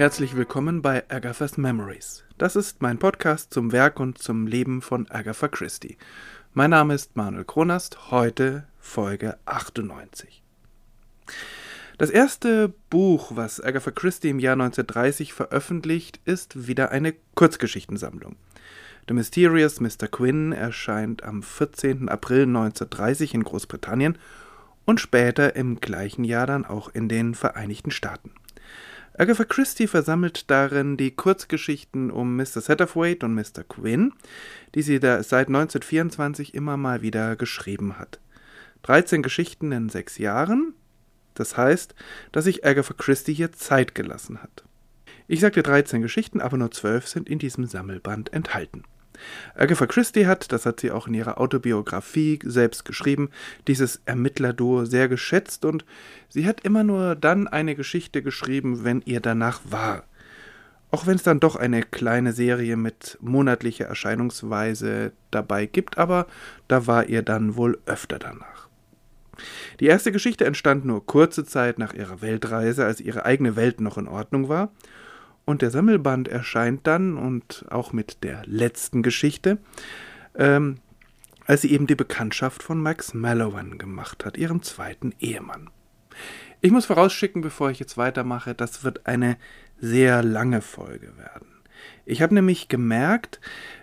Herzlich willkommen bei Agatha's Memories. Das ist mein Podcast zum Werk und zum Leben von Agatha Christie. Mein Name ist Manuel Kronast, heute Folge 98. Das erste Buch, was Agatha Christie im Jahr 1930 veröffentlicht, ist wieder eine Kurzgeschichtensammlung. The Mysterious Mr. Quinn erscheint am 14. April 1930 in Großbritannien und später im gleichen Jahr dann auch in den Vereinigten Staaten. Agatha Christie versammelt darin die Kurzgeschichten um Mr. Satterthwaite und Mr. Quinn, die sie seit 1924 immer mal wieder geschrieben hat. 13 Geschichten in sechs Jahren, das heißt, dass sich Agatha Christie hier Zeit gelassen hat. Ich sagte 13 Geschichten, aber nur 12 sind in diesem Sammelband enthalten. Agatha Christie hat, das hat sie auch in ihrer Autobiografie selbst geschrieben, dieses Ermittlerduo sehr geschätzt und sie hat immer nur dann eine Geschichte geschrieben, wenn ihr danach war. Auch wenn es dann doch eine kleine Serie mit monatlicher Erscheinungsweise dabei gibt, aber da war ihr dann wohl öfter danach. Die erste Geschichte entstand nur kurze Zeit nach ihrer Weltreise, als ihre eigene Welt noch in Ordnung war, und der Sammelband erscheint dann und auch mit der letzten Geschichte, ähm, als sie eben die Bekanntschaft von Max Mallowan gemacht hat, ihrem zweiten Ehemann. Ich muss vorausschicken, bevor ich jetzt weitermache, das wird eine sehr lange Folge werden. Ich habe nämlich gemerkt,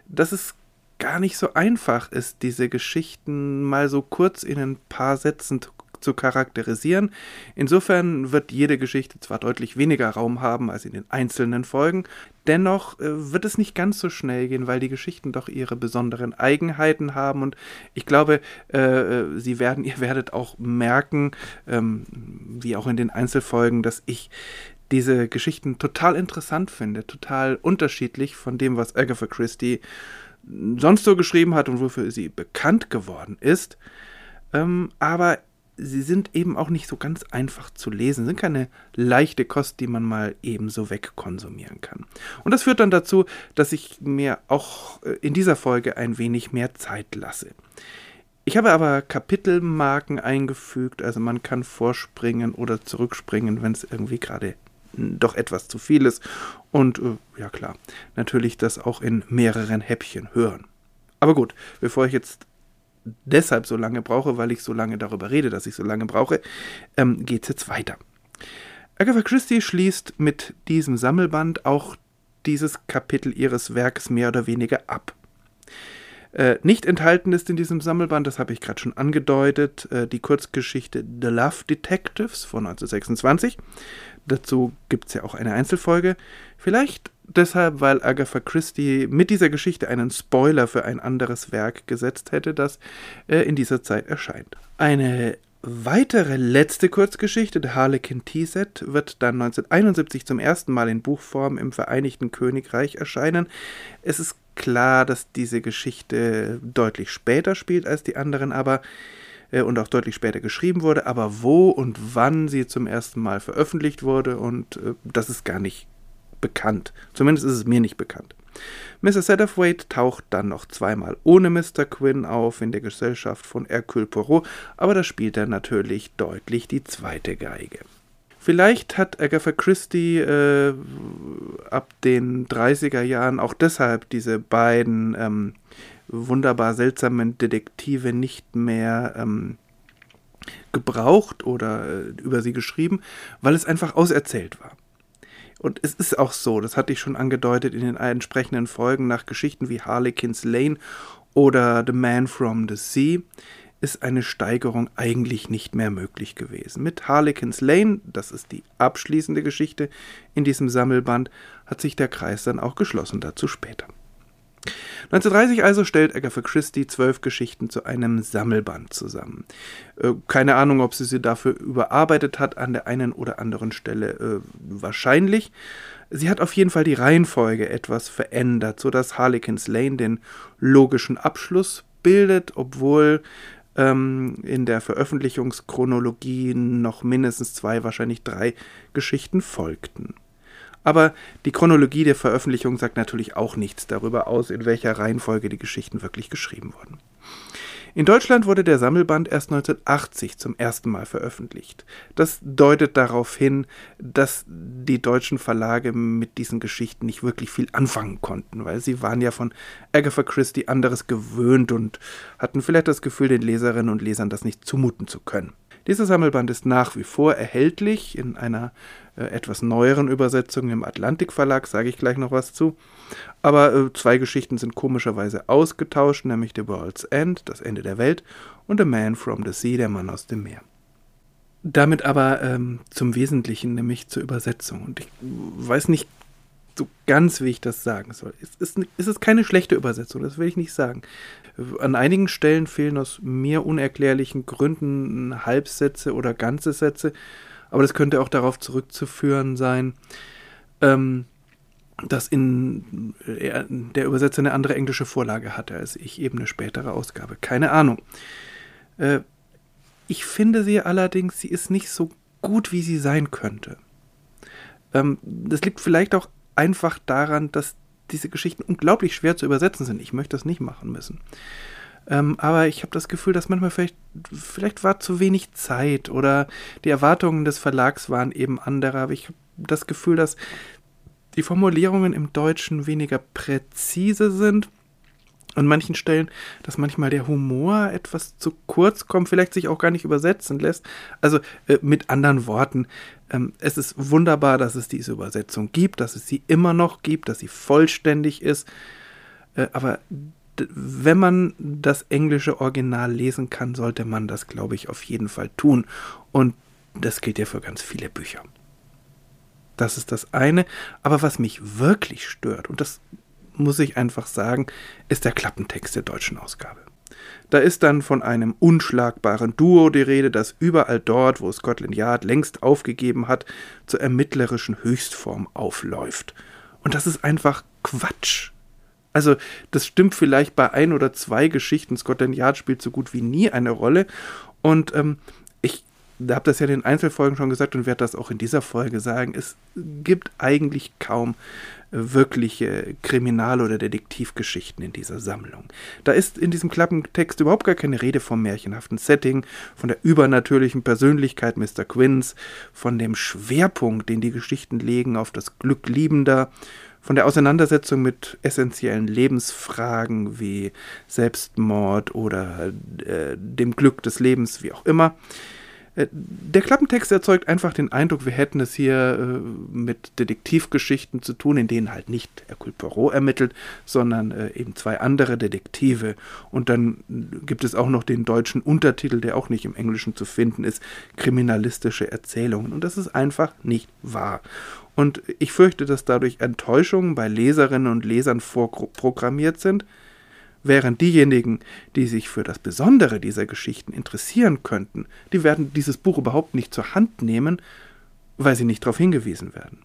dass es gar nicht so einfach ist, diese Geschichten mal so kurz in ein paar Sätzen zu charakterisieren. Insofern wird jede Geschichte zwar deutlich weniger Raum haben als in den einzelnen Folgen, dennoch äh, wird es nicht ganz so schnell gehen, weil die Geschichten doch ihre besonderen Eigenheiten haben und ich glaube, äh, äh sie werden, ihr werdet auch merken, ähm, wie auch in den Einzelfolgen, dass ich diese Geschichten total interessant finde, total unterschiedlich von dem, was Agatha Christie sonst so geschrieben hat und wofür sie bekannt geworden ist. Ähm, aber sie sind eben auch nicht so ganz einfach zu lesen, sind keine leichte Kost, die man mal eben so wegkonsumieren kann. Und das führt dann dazu, dass ich mir auch äh, in dieser Folge ein wenig mehr Zeit lasse. Ich habe aber Kapitelmarken eingefügt, also man kann vorspringen oder zurückspringen, wenn es irgendwie gerade doch etwas zu viel ist. Und äh, ja klar, natürlich das auch in mehreren Häppchen hören. Aber gut, bevor ich jetzt deshalb so lange brauche, weil ich so lange darüber rede, dass ich so lange brauche, ähm, geht es jetzt weiter. Agatha Christie schließt mit diesem Sammelband auch dieses Kapitel ihres Werkes mehr oder weniger ab. Äh, nicht enthalten ist in diesem Sammelband, das habe ich gerade schon angedeutet, äh, die Kurzgeschichte The Love Detectives von 1926. Dazu gibt es ja auch eine Einzelfolge. Vielleicht deshalb, weil Agatha Christie mit dieser Geschichte einen Spoiler für ein anderes Werk gesetzt hätte, das äh, in dieser Zeit erscheint. Eine weitere letzte Kurzgeschichte, The Harlequin Tea-Set, wird dann 1971 zum ersten Mal in Buchform im Vereinigten Königreich erscheinen. Es ist klar, dass diese Geschichte deutlich später spielt als die anderen, aber äh, und auch deutlich später geschrieben wurde, aber wo und wann sie zum ersten Mal veröffentlicht wurde und äh, das ist gar nicht bekannt. Zumindest ist es mir nicht bekannt. Mr. Satterthwaite taucht dann noch zweimal ohne Mr. Quinn auf in der Gesellschaft von Hercule Poirot, aber da spielt er natürlich deutlich die zweite Geige. Vielleicht hat Agatha Christie äh, ab den 30er Jahren auch deshalb diese beiden ähm, wunderbar seltsamen Detektive nicht mehr ähm, gebraucht oder äh, über sie geschrieben, weil es einfach auserzählt war. Und es ist auch so, das hatte ich schon angedeutet in den entsprechenden Folgen nach Geschichten wie Harlequin's Lane oder The Man from the Sea, ist eine Steigerung eigentlich nicht mehr möglich gewesen. Mit Harlequin's Lane, das ist die abschließende Geschichte in diesem Sammelband, hat sich der Kreis dann auch geschlossen, dazu später. 1930 also stellt Agatha Christie zwölf Geschichten zu einem Sammelband zusammen. Äh, keine Ahnung, ob sie sie dafür überarbeitet hat, an der einen oder anderen Stelle äh, wahrscheinlich. Sie hat auf jeden Fall die Reihenfolge etwas verändert, sodass Harlequins Lane den logischen Abschluss bildet, obwohl ähm, in der Veröffentlichungschronologie noch mindestens zwei, wahrscheinlich drei Geschichten folgten. Aber die Chronologie der Veröffentlichung sagt natürlich auch nichts darüber aus, in welcher Reihenfolge die Geschichten wirklich geschrieben wurden. In Deutschland wurde der Sammelband erst 1980 zum ersten Mal veröffentlicht. Das deutet darauf hin, dass die deutschen Verlage mit diesen Geschichten nicht wirklich viel anfangen konnten, weil sie waren ja von Agatha Christie anderes gewöhnt und hatten vielleicht das Gefühl, den Leserinnen und Lesern das nicht zumuten zu können. Dieser Sammelband ist nach wie vor erhältlich in einer äh, etwas neueren Übersetzung im Atlantik Verlag, sage ich gleich noch was zu. Aber äh, zwei Geschichten sind komischerweise ausgetauscht, nämlich The World's End, das Ende der Welt, und The Man from the Sea, der Mann aus dem Meer. Damit aber ähm, zum Wesentlichen, nämlich zur Übersetzung. Und ich weiß nicht so ganz, wie ich das sagen soll. Es ist, es ist keine schlechte Übersetzung, das will ich nicht sagen. An einigen Stellen fehlen aus mir unerklärlichen Gründen Halbsätze oder ganze Sätze, aber das könnte auch darauf zurückzuführen sein, ähm, dass in er, der Übersetzer eine andere englische Vorlage hatte als ich, eben eine spätere Ausgabe. Keine Ahnung. Äh, ich finde sie allerdings, sie ist nicht so gut, wie sie sein könnte. Ähm, das liegt vielleicht auch einfach daran, dass diese Geschichten unglaublich schwer zu übersetzen sind. Ich möchte das nicht machen müssen. Ähm, aber ich habe das Gefühl, dass manchmal vielleicht, vielleicht war zu wenig Zeit oder die Erwartungen des Verlags waren eben andere. Aber ich habe das Gefühl, dass die Formulierungen im Deutschen weniger präzise sind. An manchen Stellen, dass manchmal der Humor etwas zu kurz kommt, vielleicht sich auch gar nicht übersetzen lässt. Also äh, mit anderen Worten, ähm, es ist wunderbar, dass es diese Übersetzung gibt, dass es sie immer noch gibt, dass sie vollständig ist. Äh, aber wenn man das englische Original lesen kann, sollte man das, glaube ich, auf jeden Fall tun. Und das gilt ja für ganz viele Bücher. Das ist das eine. Aber was mich wirklich stört, und das muss ich einfach sagen, ist der Klappentext der deutschen Ausgabe. Da ist dann von einem unschlagbaren Duo die Rede, das überall dort, wo Scotland Yard längst aufgegeben hat, zur ermittlerischen Höchstform aufläuft. Und das ist einfach Quatsch. Also, das stimmt vielleicht bei ein oder zwei Geschichten. Scotland Yard spielt so gut wie nie eine Rolle. Und ähm, habe das ja in den Einzelfolgen schon gesagt und werde das auch in dieser Folge sagen. Es gibt eigentlich kaum wirkliche Kriminal- oder Detektivgeschichten in dieser Sammlung. Da ist in diesem Klappentext überhaupt gar keine Rede vom märchenhaften Setting, von der übernatürlichen Persönlichkeit Mr. Quinns, von dem Schwerpunkt, den die Geschichten legen auf das Glück Liebender, von der Auseinandersetzung mit essentiellen Lebensfragen wie Selbstmord oder äh, dem Glück des Lebens, wie auch immer. Äh, der Klappentext erzeugt einfach den Eindruck, wir hätten es hier äh, mit Detektivgeschichten zu tun, in denen halt nicht Hercule Poirot ermittelt, sondern äh, eben zwei andere Detektive. Und dann gibt es auch noch den deutschen Untertitel, der auch nicht im Englischen zu finden ist, kriminalistische Erzählungen. Und das ist einfach nicht wahr. Und ich fürchte, dass dadurch Enttäuschungen bei Leserinnen und Lesern vorprogrammiert sind, während diejenigen, die sich für das Besondere dieser Geschichten interessieren könnten, die werden dieses Buch überhaupt nicht zur Hand nehmen, weil sie nicht darauf hingewiesen werden.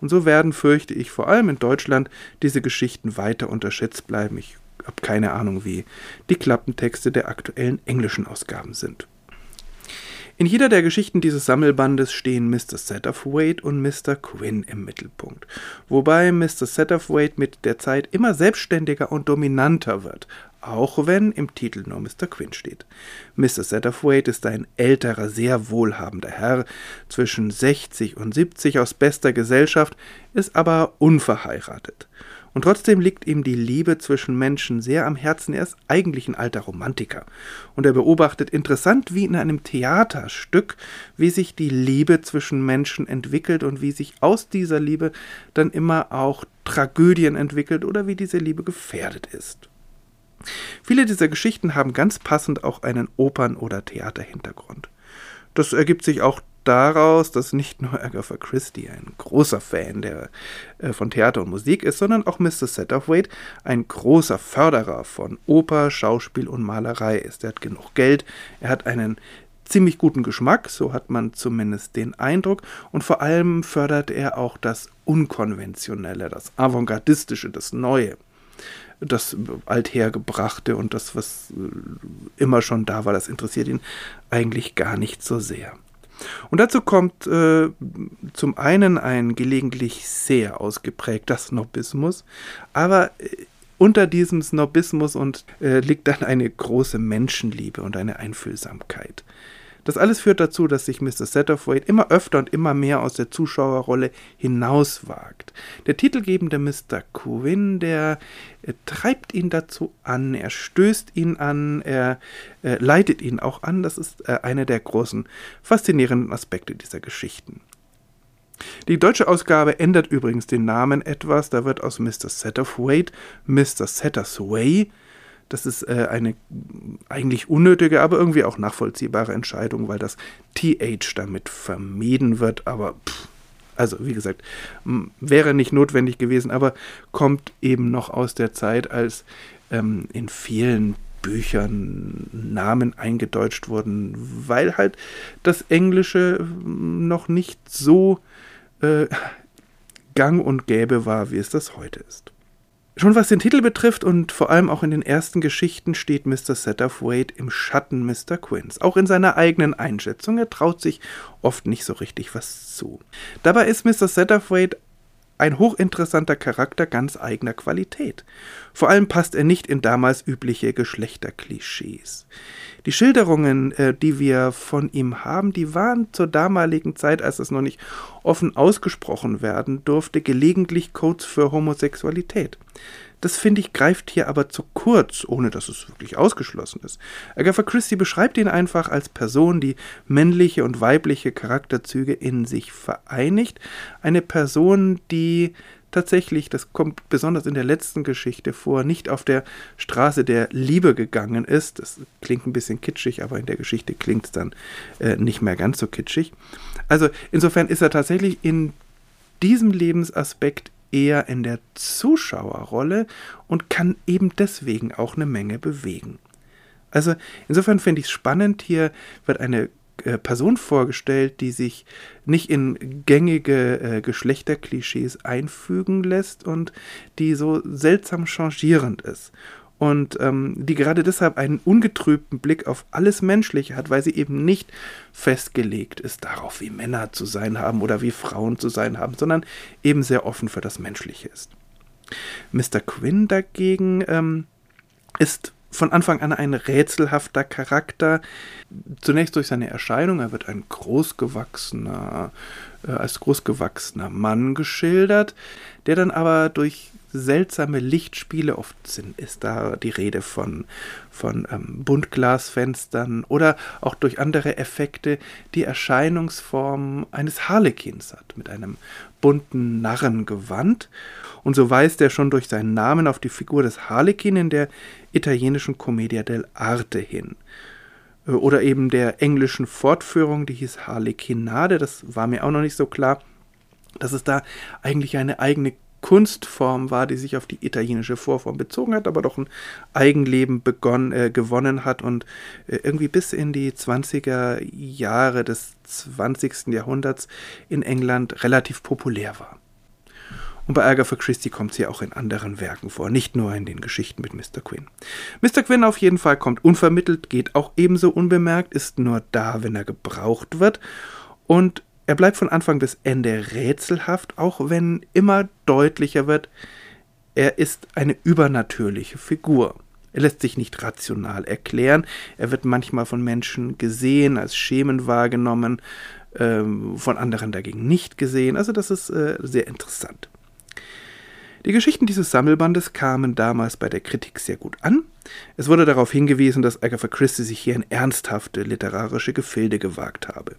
Und so werden, fürchte ich, vor allem in Deutschland diese Geschichten weiter unterschätzt bleiben. Ich habe keine Ahnung, wie die Klappentexte der aktuellen englischen Ausgaben sind. In jeder der Geschichten dieses Sammelbandes stehen Mr. Satterthwaite und Mr. Quinn im Mittelpunkt, wobei Mr. Satterthwaite mit der Zeit immer selbstständiger und dominanter wird, auch wenn im Titel nur Mr. Quinn steht. Mr. Satterthwaite ist ein älterer, sehr wohlhabender Herr, zwischen 60 und 70 aus bester Gesellschaft, ist aber unverheiratet. Und trotzdem liegt ihm die Liebe zwischen Menschen sehr am Herzen. Er ist eigentlich ein alter Romantiker. Und er beobachtet interessant wie in einem Theaterstück, wie sich die Liebe zwischen Menschen entwickelt und wie sich aus dieser Liebe dann immer auch Tragödien entwickelt oder wie diese Liebe gefährdet ist. Viele dieser Geschichten haben ganz passend auch einen Opern- oder Theaterhintergrund. Das ergibt sich auch daraus, dass nicht nur Agatha Christie ein großer Fan der, äh, von Theater und Musik ist, sondern auch Mr. Satterthwaite ein großer Förderer von Oper, Schauspiel und Malerei ist. Er hat genug Geld, er hat einen ziemlich guten Geschmack, so hat man zumindest den Eindruck, und vor allem fördert er auch das Unkonventionelle, das Avantgardistische, das Neue das Althergebrachte und das, was äh, immer schon da war, das interessiert ihn eigentlich gar nicht so sehr. Und dazu kommt äh, zum einen ein gelegentlich sehr ausgeprägter Snobismus, aber äh, unter diesem Snobismus und äh, liegt dann eine große Menschenliebe und eine Einfühlsamkeit. Das alles führt dazu, dass sich Mr. Satterthwaite immer öfter und immer mehr aus der Zuschauerrolle hinauswagt. Der titelgebende Mr. Quinn, der äh, treibt ihn dazu an, er stößt ihn an, er äh, leitet ihn auch an. Das ist äh, einer der großen, faszinierenden Aspekte dieser Geschichten. Die deutsche Ausgabe ändert übrigens den Namen etwas. Da wird aus Mr. Satterthwaite Mr. Sattersway das ist äh, eine eigentlich unnötige, aber irgendwie auch nachvollziehbare Entscheidung, weil das TH damit vermieden wird. Aber pff, also wie gesagt, wäre nicht notwendig gewesen, aber kommt eben noch aus der Zeit, als ähm, in vielen Büchern Namen eingedeutscht wurden, weil halt das Englische noch nicht so äh, gang und gäbe war, wie es das heute ist. Schon was den Titel betrifft und vor allem auch in den ersten Geschichten steht Mr. Satterthwaite im Schatten Mr. Quinns. Auch in seiner eigenen Einschätzung. Er traut sich oft nicht so richtig was zu. Dabei ist Mr. Satterthwaite ein hochinteressanter Charakter ganz eigener Qualität. Vor allem passt er nicht in damals übliche Geschlechterklischees. Die Schilderungen, äh, die wir von ihm haben, die waren zur damaligen Zeit, als es noch nicht offen ausgesprochen werden durfte, gelegentlich Codes für Homosexualität. Das finde ich greift hier aber zu kurz, ohne dass es wirklich ausgeschlossen ist. Agatha Christie beschreibt ihn einfach als Person, die männliche und weibliche Charakterzüge in sich vereinigt. Eine Person, die tatsächlich, das kommt besonders in der letzten Geschichte vor, nicht auf der Straße der Liebe gegangen ist. Das klingt ein bisschen kitschig, aber in der Geschichte klingt es dann äh, nicht mehr ganz so kitschig. Also insofern ist er tatsächlich in diesem Lebensaspekt eher in der Zuschauerrolle und kann eben deswegen auch eine Menge bewegen. Also insofern finde ich es spannend, hier wird eine äh, Person vorgestellt, die sich nicht in gängige äh, Geschlechterklischees einfügen lässt und die so seltsam changierend ist. Und ähm, die gerade deshalb einen ungetrübten Blick auf alles Menschliche hat, weil sie eben nicht festgelegt ist darauf, wie Männer zu sein haben oder wie Frauen zu sein haben, sondern eben sehr offen für das Menschliche ist. Mr. Quinn dagegen ähm, ist von Anfang an ein rätselhafter Charakter. Zunächst durch seine Erscheinung, er wird ein großgewachsener, äh, als großgewachsener Mann geschildert, der dann aber durch seltsame Lichtspiele, oft sind, ist da die Rede von, von ähm, Buntglasfenstern oder auch durch andere Effekte die Erscheinungsform eines Harlekins hat, mit einem bunten Narrengewand. Und so weist er schon durch seinen Namen auf die Figur des Harlekin in der italienischen Commedia dell'arte hin. Äh, oder eben der englischen Fortführung, die hieß Harlekinade, das war mir auch noch nicht so klar, dass es da eigentlich eine eigene Kunstform war, die sich auf die italienische Vorform bezogen hat, aber doch ein Eigenleben begonnen, äh, gewonnen hat und äh, irgendwie bis in die 20er Jahre des 20. Jahrhunderts in England relativ populär war. Und bei Agatha Christie kommt sie auch in anderen Werken vor, nicht nur in den Geschichten mit Mr. Quinn. Mr. Quinn auf jeden Fall kommt unvermittelt, geht auch ebenso unbemerkt, ist nur da, wenn er gebraucht wird und er bleibt von Anfang bis Ende rätselhaft, auch wenn immer deutlicher wird, er ist eine übernatürliche Figur. Er lässt sich nicht rational erklären, er wird manchmal von Menschen gesehen, als Schemen wahrgenommen, ähm, von anderen dagegen nicht gesehen. Also das ist äh, sehr interessant. Die Geschichten dieses Sammelbandes kamen damals bei der Kritik sehr gut an. Es wurde darauf hingewiesen, dass Agatha Christie sich hier in ernsthafte literarische Gefilde gewagt habe.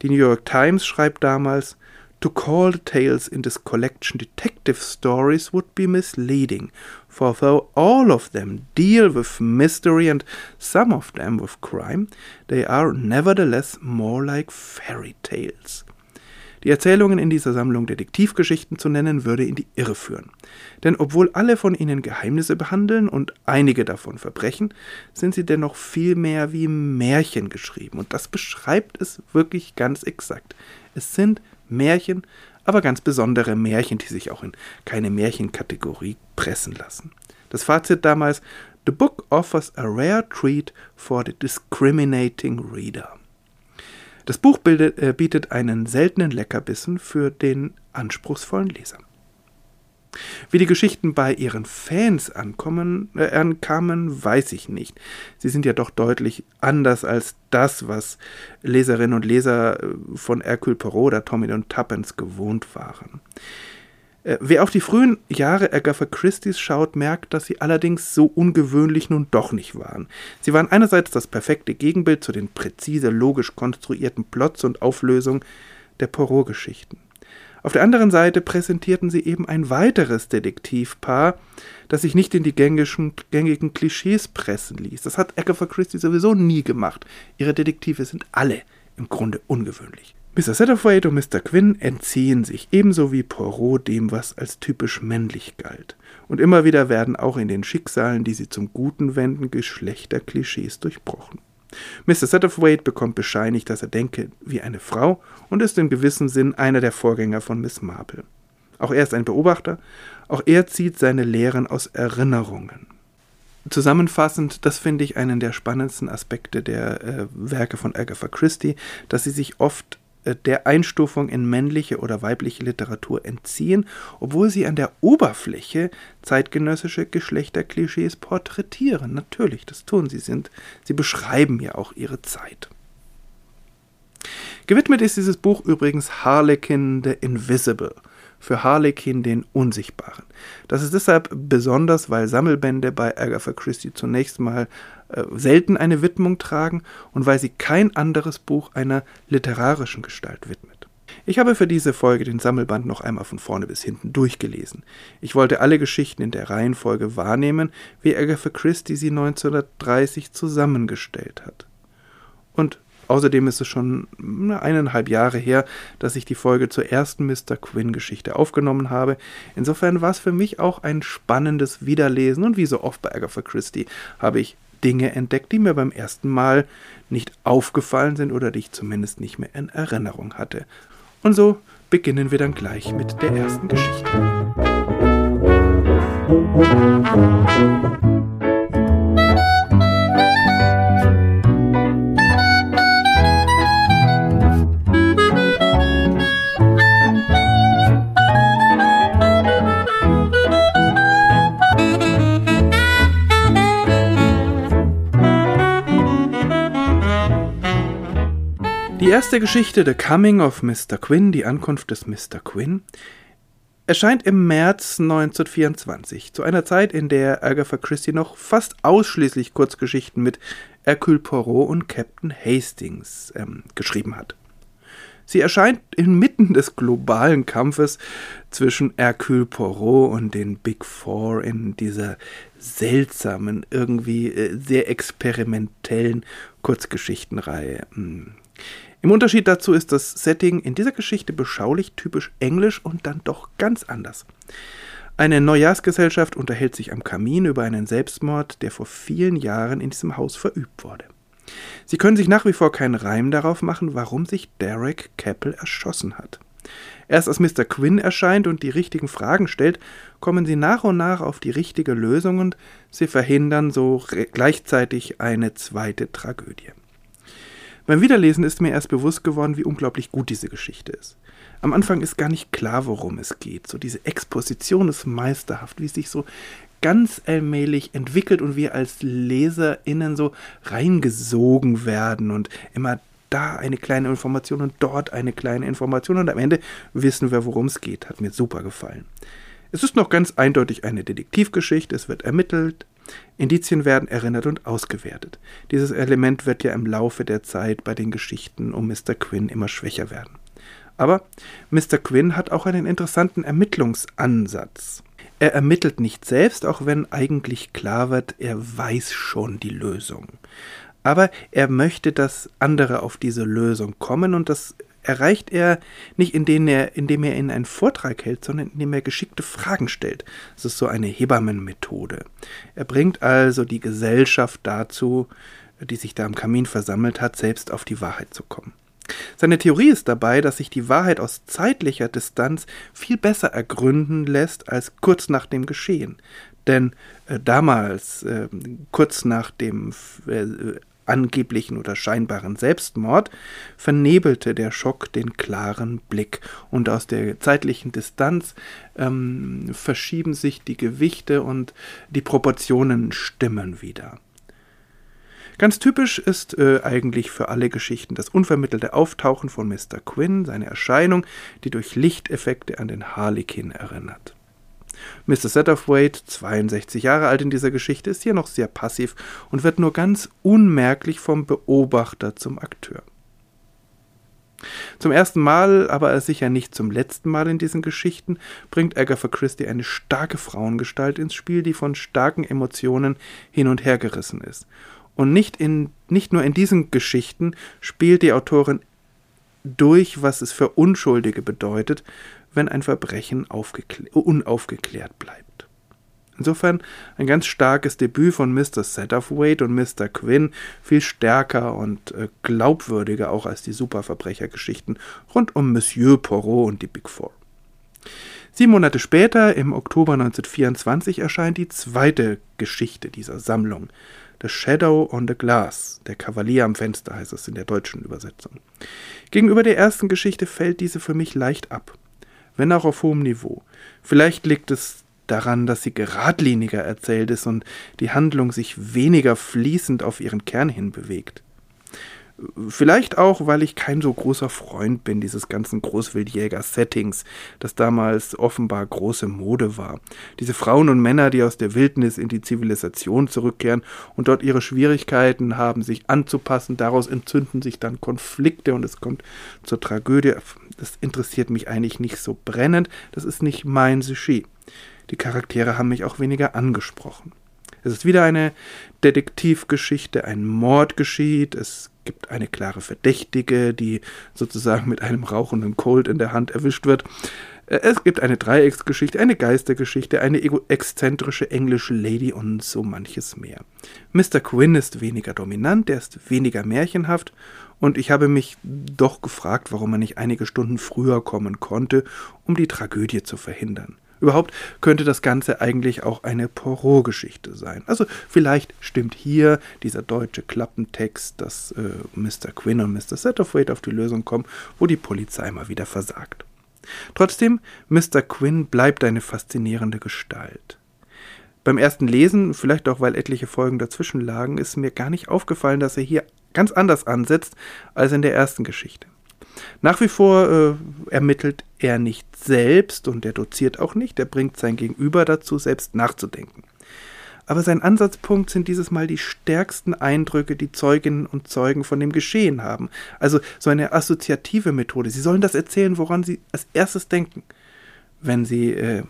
Die New York Times schreibt damals, To call the tales in this collection detective stories would be misleading, for though all of them deal with mystery and some of them with crime, they are nevertheless more like fairy tales. Die Erzählungen in dieser Sammlung Detektivgeschichten zu nennen, würde in die Irre führen. Denn obwohl alle von ihnen Geheimnisse behandeln und einige davon Verbrechen, sind sie dennoch viel mehr wie Märchen geschrieben. Und das beschreibt es wirklich ganz exakt. Es sind Märchen, aber ganz besondere Märchen, die sich auch in keine Märchenkategorie pressen lassen. Das Fazit damals: The book offers a rare treat for the discriminating reader. Das Buch äh, bietet einen seltenen Leckerbissen für den anspruchsvollen Leser. Wie die Geschichten bei ihren Fans ankommen, äh, ankamen, weiß ich nicht. Sie sind ja doch deutlich anders als das, was Leserinnen und Leser äh, von Hercule Poirot oder Tommy und Tuppence gewohnt waren. Äh, wer auf die frühen Jahre Agatha Christie's schaut, merkt, dass sie allerdings so ungewöhnlich nun doch nicht waren. Sie waren einerseits das perfekte Gegenbild zu den präzise logisch konstruierten Plots und Auflösungen der Poirot-Geschichten. Auf der anderen Seite präsentierten sie eben ein weiteres Detektivpaar, das sich nicht in die gängigen, gängigen Klischees pressen ließ. Das hat Agatha Christie sowieso nie gemacht. Ihre Detektive sind alle im Grunde ungewöhnlich. Mr. Satterthwaite und Mr. Quinn entziehen sich ebenso wie Poirot dem, was als typisch männlich galt. Und immer wieder werden auch in den Schicksalen, die sie zum Guten wenden, Geschlechterklischees durchbrochen. Mr. Satterthwaite bekommt bescheinigt, dass er denke wie eine Frau und ist in gewissem Sinn einer der Vorgänger von Miss Marple. Auch er ist ein Beobachter, auch er zieht seine Lehren aus Erinnerungen. Zusammenfassend, das finde ich einen der spannendsten Aspekte der äh, Werke von Agatha Christie, dass sie sich oft der Einstufung in männliche oder weibliche Literatur entziehen, obwohl sie an der Oberfläche zeitgenössische Geschlechterklischees porträtieren. Natürlich, das tun sie sind. Sie beschreiben ja auch ihre Zeit. Gewidmet ist dieses Buch übrigens Harlequin the Invisible für Harlequin den Unsichtbaren. Das ist deshalb besonders, weil Sammelbände bei Agatha Christie zunächst mal äh, selten eine Widmung tragen und weil sie kein anderes Buch einer literarischen Gestalt widmet. Ich habe für diese Folge den Sammelband noch einmal von vorne bis hinten durchgelesen. Ich wollte alle Geschichten in der Reihenfolge wahrnehmen, wie Agatha Christie sie 1930 zusammengestellt hat. Und Außerdem ist es schon eineinhalb Jahre her, dass ich die Folge zur ersten Mr. Quinn-Geschichte aufgenommen habe. Insofern war es für mich auch ein spannendes Wiederlesen und wie so oft bei Agatha Christie habe ich Dinge entdeckt, die mir beim ersten Mal nicht aufgefallen sind oder die ich zumindest nicht mehr in Erinnerung hatte. Und so beginnen wir dann gleich mit der ersten Geschichte. Musik erste Geschichte, The Coming of Mr. Quinn, die Ankunft des Mr. Quinn, erscheint im März 1924, zu einer Zeit, in der Agatha Christie noch fast ausschließlich Kurzgeschichten mit Hercule Poirot und Captain Hastings ähm, geschrieben hat. Sie erscheint inmitten des globalen Kampfes zwischen Hercule Poirot und den Big Four in dieser seltsamen, irgendwie äh, sehr experimentellen Kurzgeschichtenreihe. Im Unterschied dazu ist das Setting in dieser Geschichte beschaulich, typisch englisch und dann doch ganz anders. Eine Neujahrsgesellschaft unterhält sich am Kamin über einen Selbstmord, der vor vielen Jahren in diesem Haus verübt wurde. Sie können sich nach wie vor keinen Reim darauf machen, warum sich Derek Keppel erschossen hat. Erst als Mr. Quinn erscheint und die richtigen Fragen stellt, kommen sie nach und nach auf die richtige Lösung und sie verhindern so gleichzeitig eine zweite Tragödie. Beim Wiederlesen ist mir erst bewusst geworden, wie unglaublich gut diese Geschichte ist. Am Anfang ist gar nicht klar, worum es geht. So diese Exposition ist meisterhaft, wie es sich so ganz allmählich entwickelt und wir als LeserInnen so reingesogen werden und immer da eine kleine Information und dort eine kleine Information und am Ende wissen wir, worum es geht. Hat mir super gefallen. Es ist noch ganz eindeutig eine Detektivgeschichte, es wird ermittelt, Indizien werden erinnert und ausgewertet. Dieses Element wird ja im Laufe der Zeit bei den Geschichten um Mr. Quinn immer schwächer werden. Aber Mr. Quinn hat auch einen interessanten Ermittlungsansatz. Er ermittelt nicht selbst, auch wenn eigentlich klar wird, er weiß schon die Lösung. Aber er möchte, dass andere auf diese Lösung kommen und das erreicht er nicht, indem er, indem er ihnen einen Vortrag hält, sondern indem er geschickte Fragen stellt. Das ist so eine Hebammenmethode. Er bringt also die Gesellschaft dazu, die sich da am Kamin versammelt hat, selbst auf die Wahrheit zu kommen. Seine Theorie ist dabei, dass sich die Wahrheit aus zeitlicher Distanz viel besser ergründen lässt als kurz nach dem Geschehen. Denn äh, damals, äh, kurz nach dem äh, angeblichen oder scheinbaren Selbstmord, vernebelte der Schock den klaren Blick und aus der zeitlichen Distanz ähm, verschieben sich die Gewichte und die Proportionen stimmen wieder. Ganz typisch ist äh, eigentlich für alle Geschichten das unvermittelte Auftauchen von Mr. Quinn, seine Erscheinung, die durch Lichteffekte an den Harlequin erinnert. Mr. Satterthwaite, 62 Jahre alt in dieser Geschichte, ist hier noch sehr passiv und wird nur ganz unmerklich vom Beobachter zum Akteur. Zum ersten Mal, aber sicher nicht zum letzten Mal in diesen Geschichten, bringt Agatha Christie eine starke Frauengestalt ins Spiel, die von starken Emotionen hin und her gerissen ist und nicht, in, nicht nur in diesen Geschichten spielt die Autorin durch, was es für Unschuldige bedeutet, wenn ein Verbrechen unaufgeklärt bleibt. Insofern ein ganz starkes Debüt von Mr. Satterthwaite und Mr. Quinn, viel stärker und äh, glaubwürdiger auch als die Superverbrechergeschichten rund um Monsieur Poirot und die Big Four. Sieben Monate später, im Oktober 1924, erscheint die zweite Geschichte dieser Sammlung, The Shadow on the Glass, der Kavalier am Fenster heißt es in der deutschen Übersetzung. Gegenüber der ersten Geschichte fällt diese für mich leicht ab, wenn auch auf hohem Niveau. Vielleicht liegt es daran, dass sie geradliniger erzählt ist und die Handlung sich weniger fließend auf ihren Kern hin bewegt. Vielleicht auch, weil ich kein so großer Freund bin dieses ganzen Großwildjäger-Settings, das damals offenbar große Mode war. Diese Frauen und Männer, die aus der Wildnis in die Zivilisation zurückkehren und dort ihre Schwierigkeiten haben, sich anzupassen, daraus entzünden sich dann Konflikte und es kommt zur Tragödie. Das interessiert mich eigentlich nicht so brennend, das ist nicht mein Sujet. Die Charaktere haben mich auch weniger angesprochen. Es ist wieder eine Detektivgeschichte, ein Mord geschieht, es gibt eine klare Verdächtige, die sozusagen mit einem rauchenden Colt in der Hand erwischt wird. Äh, es gibt eine Dreiecksgeschichte, eine Geistergeschichte, eine exzentrische englische Lady und so manches mehr. Mr. Quinn ist weniger dominant, er ist weniger märchenhaft und ich habe mich doch gefragt, warum er nicht einige Stunden früher kommen konnte, um die Tragödie zu verhindern. Überhaupt könnte das Ganze eigentlich auch eine Poirot-Geschichte sein. Also vielleicht stimmt hier dieser deutsche Klappentext, dass äh, Mr. Quinn und Mr. Satterthwaite auf die Lösung kommen, wo die Polizei mal wieder versagt. Trotzdem, Mr. Quinn bleibt eine faszinierende Gestalt. Beim ersten Lesen, vielleicht auch weil etliche Folgen dazwischen lagen, ist mir gar nicht aufgefallen, dass er hier ganz anders ansetzt als in der ersten Geschichte. Nach wie vor äh, ermittelt er nicht selbst und er doziert auch nicht, er bringt sein Gegenüber dazu, selbst nachzudenken. Aber sein Ansatzpunkt sind dieses Mal die stärksten Eindrücke, die Zeuginnen und Zeugen von dem Geschehen haben. Also so eine assoziative Methode. Sie sollen das erzählen, woran sie als erstes denken, wenn sie äh,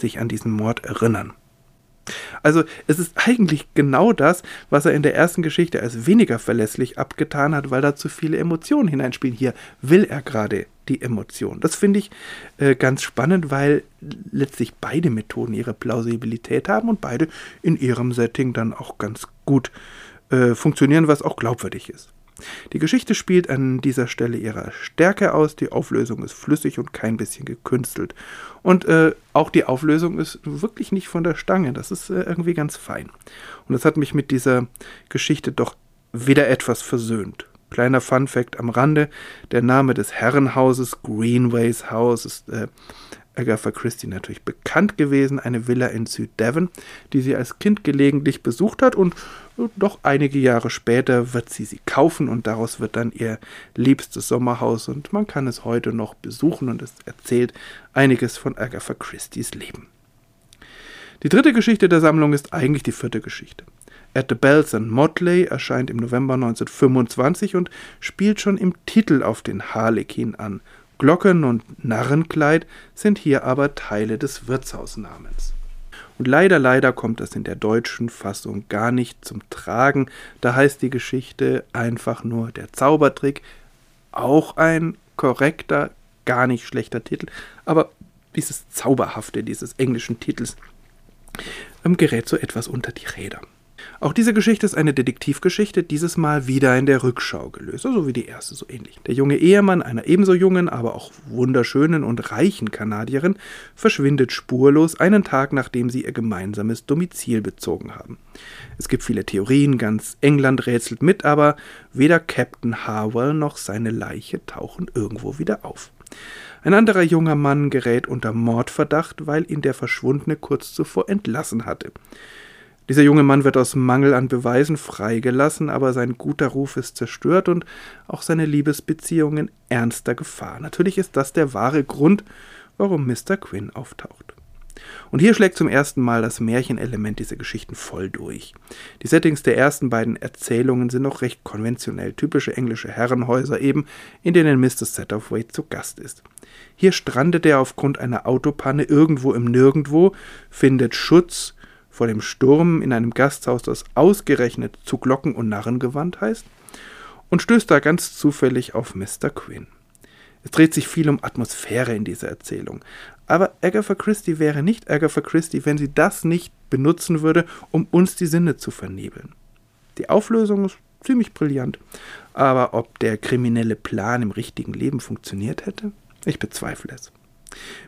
sich an diesen Mord erinnern. Also es ist eigentlich genau das, was er in der ersten Geschichte als weniger verlässlich abgetan hat, weil da zu viele Emotionen hineinspielen. Hier will er gerade die Emotionen. Das finde ich äh, ganz spannend, weil letztlich beide Methoden ihre Plausibilität haben und beide in ihrem Setting dann auch ganz gut äh, funktionieren, was auch glaubwürdig ist. Die Geschichte spielt an dieser Stelle ihrer Stärke aus, die Auflösung ist flüssig und kein bisschen gekünstelt. Und äh, auch die Auflösung ist wirklich nicht von der Stange, das ist äh, irgendwie ganz fein. Und das hat mich mit dieser Geschichte doch wieder etwas versöhnt. Kleiner Fun Fact am Rande: Der Name des Herrenhauses Greenways House ist äh, Agatha Christie natürlich bekannt gewesen, eine Villa in Süddevon, die sie als Kind gelegentlich besucht hat und doch einige Jahre später wird sie sie kaufen und daraus wird dann ihr liebstes Sommerhaus und man kann es heute noch besuchen und es erzählt einiges von Agatha Christie's Leben. Die dritte Geschichte der Sammlung ist eigentlich die vierte Geschichte. At the Bells and Motley erscheint im November 1925 und spielt schon im Titel auf den Harlekin an Glocken und Narrenkleid sind hier aber Teile des Wirtshausnamens. Und leider, leider kommt das in der deutschen Fassung gar nicht zum Tragen. Da heißt die Geschichte einfach nur der Zaubertrick. Auch ein korrekter, gar nicht schlechter Titel. Aber dieses Zauberhafte dieses englischen Titels ähm, gerät so etwas unter die Räder. Auch diese Geschichte ist eine Detektivgeschichte, dieses Mal wieder in der Rückschau gelöst, so also wie die erste so ähnlich. Der junge Ehemann einer ebenso jungen, aber auch wunderschönen und reichen Kanadierin verschwindet spurlos einen Tag, nachdem sie ihr gemeinsames Domizil bezogen haben. Es gibt viele Theorien, ganz England rätselt mit, aber weder Captain Harwell noch seine Leiche tauchen irgendwo wieder auf. Ein anderer junger Mann gerät unter Mordverdacht, weil ihn der Verschwundene kurz zuvor entlassen hatte. Dieser junge Mann wird aus Mangel an Beweisen freigelassen, aber sein guter Ruf ist zerstört und auch seine Liebesbeziehung in ernster Gefahr. Natürlich ist das der wahre Grund, warum Mr. Quinn auftaucht. Und hier schlägt zum ersten Mal das Märchenelement dieser Geschichten voll durch. Die Settings der ersten beiden Erzählungen sind noch recht konventionell, typische englische Herrenhäuser eben, in denen Mr. Satterthwaite zu Gast ist. Hier strandet er aufgrund einer Autopanne irgendwo im Nirgendwo, findet Schutz vor dem Sturm in einem Gasthaus, das ausgerechnet zu Glocken und Narrengewand heißt, und stößt da ganz zufällig auf Mr. Quinn. Es dreht sich viel um Atmosphäre in dieser Erzählung. Aber Agatha Christie wäre nicht Agatha Christie, wenn sie das nicht benutzen würde, um uns die Sinne zu vernebeln. Die Auflösung ist ziemlich brillant. Aber ob der kriminelle Plan im richtigen Leben funktioniert hätte? Ich bezweifle es.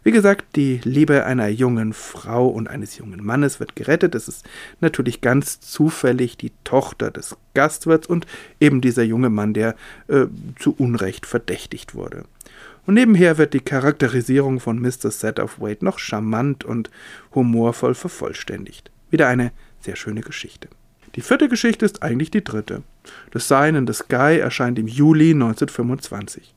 Wie gesagt, die Liebe einer jungen Frau und eines jungen Mannes wird gerettet. Es ist natürlich ganz zufällig die Tochter des Gastwirts und eben dieser junge Mann, der äh, zu Unrecht verdächtigt wurde. Und nebenher wird die Charakterisierung von Mr. Set of Wade noch charmant und humorvoll vervollständigt. Wieder eine sehr schöne Geschichte. Die vierte Geschichte ist eigentlich die dritte. The Sign in the Sky erscheint im Juli 1925.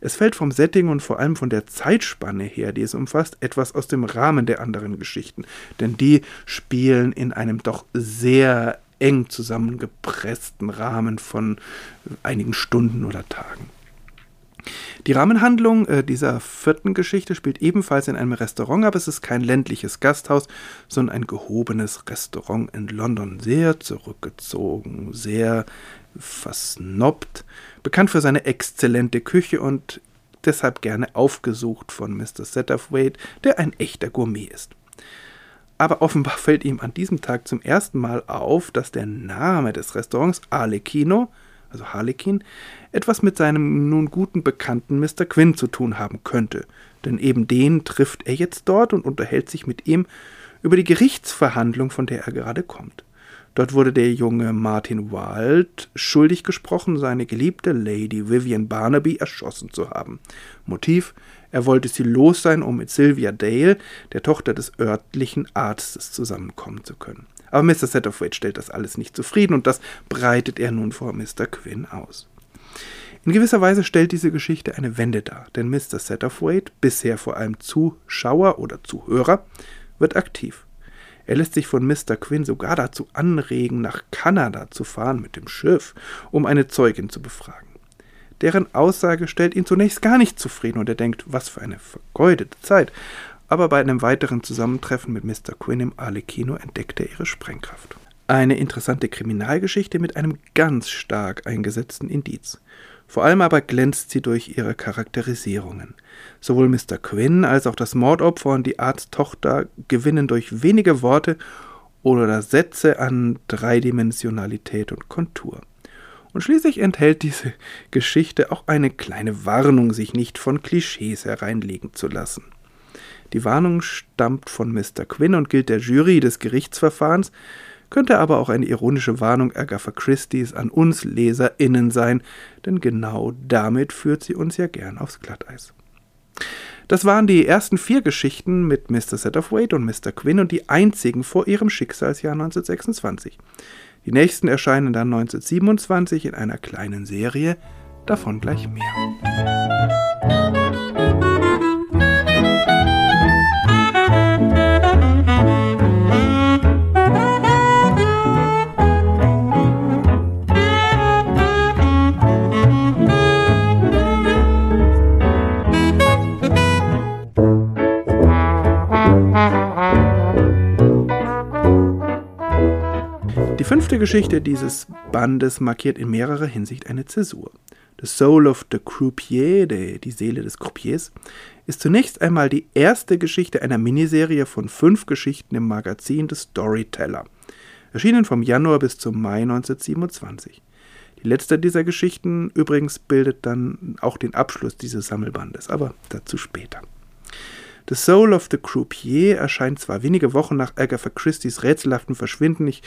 Es fällt vom Setting und vor allem von der Zeitspanne her, die es umfasst, etwas aus dem Rahmen der anderen Geschichten, denn die spielen in einem doch sehr eng zusammengepressten Rahmen von einigen Stunden oder Tagen. Die Rahmenhandlung äh, dieser vierten Geschichte spielt ebenfalls in einem Restaurant, aber es ist kein ländliches Gasthaus, sondern ein gehobenes Restaurant in London. Sehr zurückgezogen, sehr versnobbt, bekannt für seine exzellente Küche und deshalb gerne aufgesucht von Mr. Satterthwaite, der ein echter Gourmet ist. Aber offenbar fällt ihm an diesem Tag zum ersten Mal auf, dass der Name des Restaurants Arlecchino also Harlequin, etwas mit seinem nun guten Bekannten Mr. Quinn zu tun haben könnte, denn eben den trifft er jetzt dort und unterhält sich mit ihm über die Gerichtsverhandlung, von der er gerade kommt. Dort wurde der junge Martin Wild schuldig gesprochen, seine geliebte Lady Vivian Barnaby erschossen zu haben. Motiv: Er wollte sie los sein, um mit Sylvia Dale, der Tochter des örtlichen Arztes, zusammenkommen zu können. Aber Mr. Satterthwaite stellt das alles nicht zufrieden und das breitet er nun vor Mr. Quinn aus. In gewisser Weise stellt diese Geschichte eine Wende dar, denn Mr. Satterthwaite, bisher vor allem Zuschauer oder Zuhörer, wird aktiv. Er lässt sich von Mr. Quinn sogar dazu anregen, nach Kanada zu fahren mit dem Schiff, um eine Zeugin zu befragen. Deren Aussage stellt ihn zunächst gar nicht zufrieden und er denkt, was für eine vergeudete Zeit aber bei einem weiteren Zusammentreffen mit Mr. Quinn im Arlecchino entdeckt er ihre Sprengkraft. Eine interessante Kriminalgeschichte mit einem ganz stark eingesetzten Indiz. Vor allem aber glänzt sie durch ihre Charakterisierungen. Sowohl Mr. Quinn als auch das Mordopfer und die Arzttochter gewinnen durch wenige Worte oder Sätze an Dreidimensionalität und Kontur. Und schließlich enthält diese Geschichte auch eine kleine Warnung, sich nicht von Klischees hereinlegen zu lassen. Die Warnung stammt von Mr. Quinn und gilt der Jury des Gerichtsverfahrens, könnte aber auch eine ironische Warnung Agatha Christie's an uns LeserInnen sein, denn genau damit führt sie uns ja gern aufs Glatteis. Das waren die ersten vier Geschichten mit Mr. Satterthwaite und Mr. Quinn und die einzigen vor ihrem Schicksalsjahr 1926. Die nächsten erscheinen dann 1927 in einer kleinen Serie, davon gleich mehr. Fünfte Geschichte dieses Bandes markiert in mehrerer Hinsicht eine Zäsur. The Soul of the Croupier, die, Seele des Croupiers, ist zunächst einmal die erste Geschichte einer Miniserie von fünf Geschichten im Magazin The Storyteller. erschienen vom Januar bis zum Mai 1927. Die letzte dieser Geschichten übrigens bildet dann auch den Abschluss dieses Sammelbandes, aber dazu später. The Soul of the Croupier erscheint zwar wenige Wochen nach Agatha Christie's rätselhaften Verschwinden, ich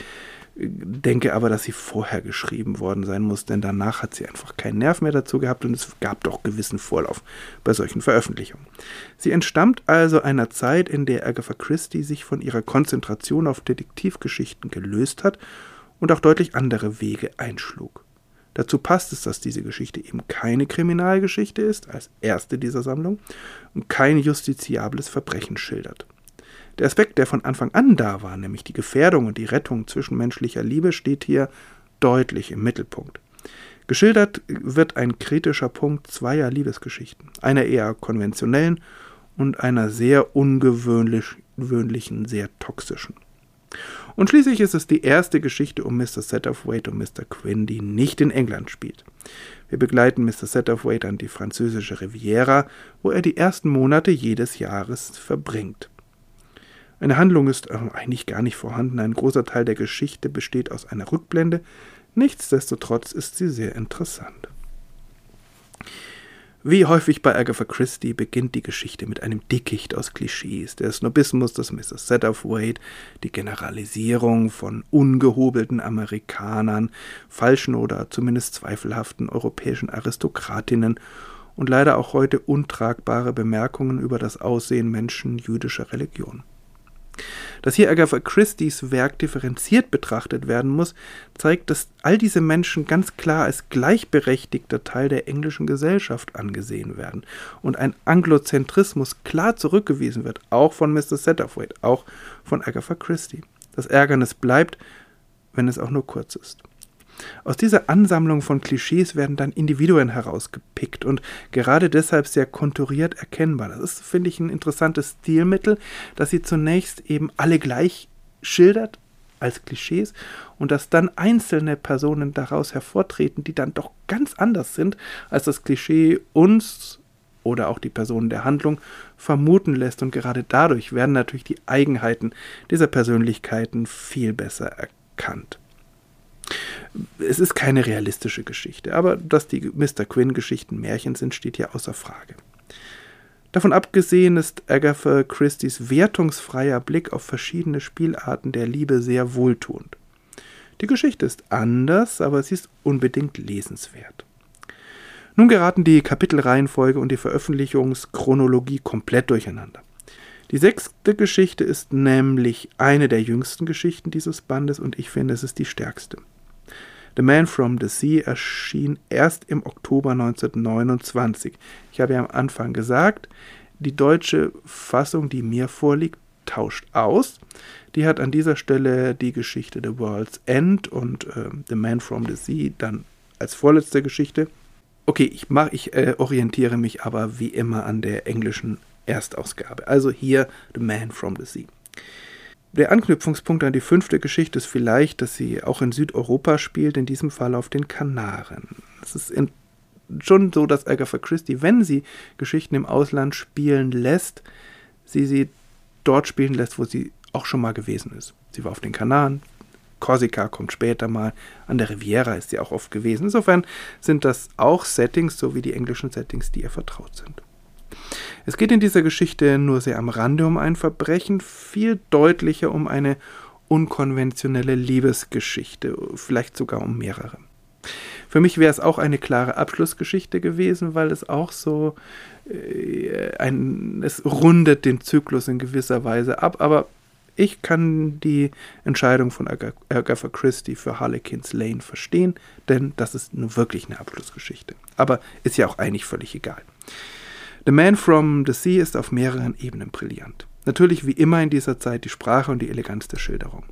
denke aber, dass sie vorher geschrieben worden sein muss, denn danach hat sie einfach keinen Nerv mehr dazu gehabt und es gab doch gewissen Vorlauf bei solchen Veröffentlichungen. Sie entstammt also einer Zeit, in der Agatha Christie sich von ihrer Konzentration auf Detektivgeschichten gelöst hat und auch deutlich andere Wege einschlug. Dazu passt es, dass diese Geschichte eben keine Kriminalgeschichte ist, als erste dieser Sammlung, und kein justiziables Verbrechen schildert. Der Aspekt, der von Anfang an da war, nämlich die Gefährdung und die Rettung zwischenmenschlicher Liebe, steht hier deutlich im Mittelpunkt. Geschildert wird ein kritischer Punkt zweier Liebesgeschichten, einer eher konventionellen und einer sehr ungewöhnlichen, sehr toxischen. Und schließlich ist es die erste Geschichte um Mr. Satterthwaite und Mr. Quinn, die nicht in England spielt. Wir begleiten Mr. Satterthwaite an die französische Riviera, wo er die ersten Monate jedes Jahres verbringt. Eine Handlung ist äh, eigentlich gar nicht vorhanden, ein großer Teil der Geschichte besteht aus einer Rückblende, nichtsdestotrotz ist sie sehr interessant. Wie häufig bei Agatha Christie beginnt die Geschichte mit einem Dickicht aus Klischees. Der Snobismus des Mr. Satterthwaite, die Generalisierung von ungehobelten Amerikanern, falschen oder zumindest zweifelhaften europäischen Aristokratinnen und leider auch heute untragbare Bemerkungen über das Aussehen Menschen jüdischer Religion. Dass hier Agatha Christie's Werk differenziert betrachtet werden muss, zeigt, dass all diese Menschen ganz klar als gleichberechtigter Teil der englischen Gesellschaft angesehen werden und ein Anglozentrismus klar zurückgewiesen wird, auch von Mr. Satterthwaite, auch von Agatha Christie. Das Ärgernis bleibt, wenn es auch nur kurz ist. Aus dieser Ansammlung von Klischees werden dann Individuen herausgepickt und gerade deshalb sehr konturiert erkennbar. Das ist, finde ich, ein interessantes Stilmittel, dass sie zunächst eben alle gleich schildert als Klischees und dass dann einzelne Personen daraus hervortreten, die dann doch ganz anders sind, als das Klischee uns oder auch die Personen der Handlung vermuten lässt. Und gerade dadurch werden natürlich die Eigenheiten dieser Persönlichkeiten viel besser erkannt. Es ist keine realistische Geschichte, aber dass die Mr. Quinn-Geschichten Märchen sind, steht hier außer Frage. Davon abgesehen ist Agatha Christie's wertungsfreier Blick auf verschiedene Spielarten der Liebe sehr wohltuend. Die Geschichte ist anders, aber sie ist unbedingt lesenswert. Nun geraten die Kapitelreihenfolge und die Veröffentlichungschronologie komplett durcheinander. Die sechste Geschichte ist nämlich eine der jüngsten Geschichten dieses Bandes und ich finde, es ist die stärkste. The Man from the Sea erschien erst im Oktober 1929. Ich habe ja am Anfang gesagt, die deutsche Fassung, die mir vorliegt, tauscht aus. Die hat an dieser Stelle die Geschichte The World's End und äh, The Man from the Sea dann als vorletzte Geschichte. Okay, ich, mach, ich äh, orientiere mich aber wie immer an der englischen Erstausgabe. Also hier The Man from the Sea. Der Anknüpfungspunkt an die fünfte Geschichte ist vielleicht, dass sie auch in Südeuropa spielt, in diesem Fall auf den Kanaren. Es ist schon so, dass Agatha Christie, wenn sie Geschichten im Ausland spielen lässt, sie sie dort spielen lässt, wo sie auch schon mal gewesen ist. Sie war auf den Kanaren, Korsika kommt später mal, an der Riviera ist sie auch oft gewesen. Insofern sind das auch Settings, so wie die englischen Settings, die ihr vertraut sind. Es geht in dieser Geschichte nur sehr am Rande um ein Verbrechen, viel deutlicher um eine unkonventionelle Liebesgeschichte, vielleicht sogar um mehrere. Für mich wäre es auch eine klare Abschlussgeschichte gewesen, weil es auch so äh, ein, es rundet den Zyklus in gewisser Weise ab, aber ich kann die Entscheidung von Agatha Christie für Harlequins Lane verstehen, denn das ist nun wirklich eine Abschlussgeschichte. Aber ist ja auch eigentlich völlig egal. The Man from the Sea ist auf mehreren Ebenen brillant. Natürlich wie immer in dieser Zeit die Sprache und die Eleganz der Schilderung.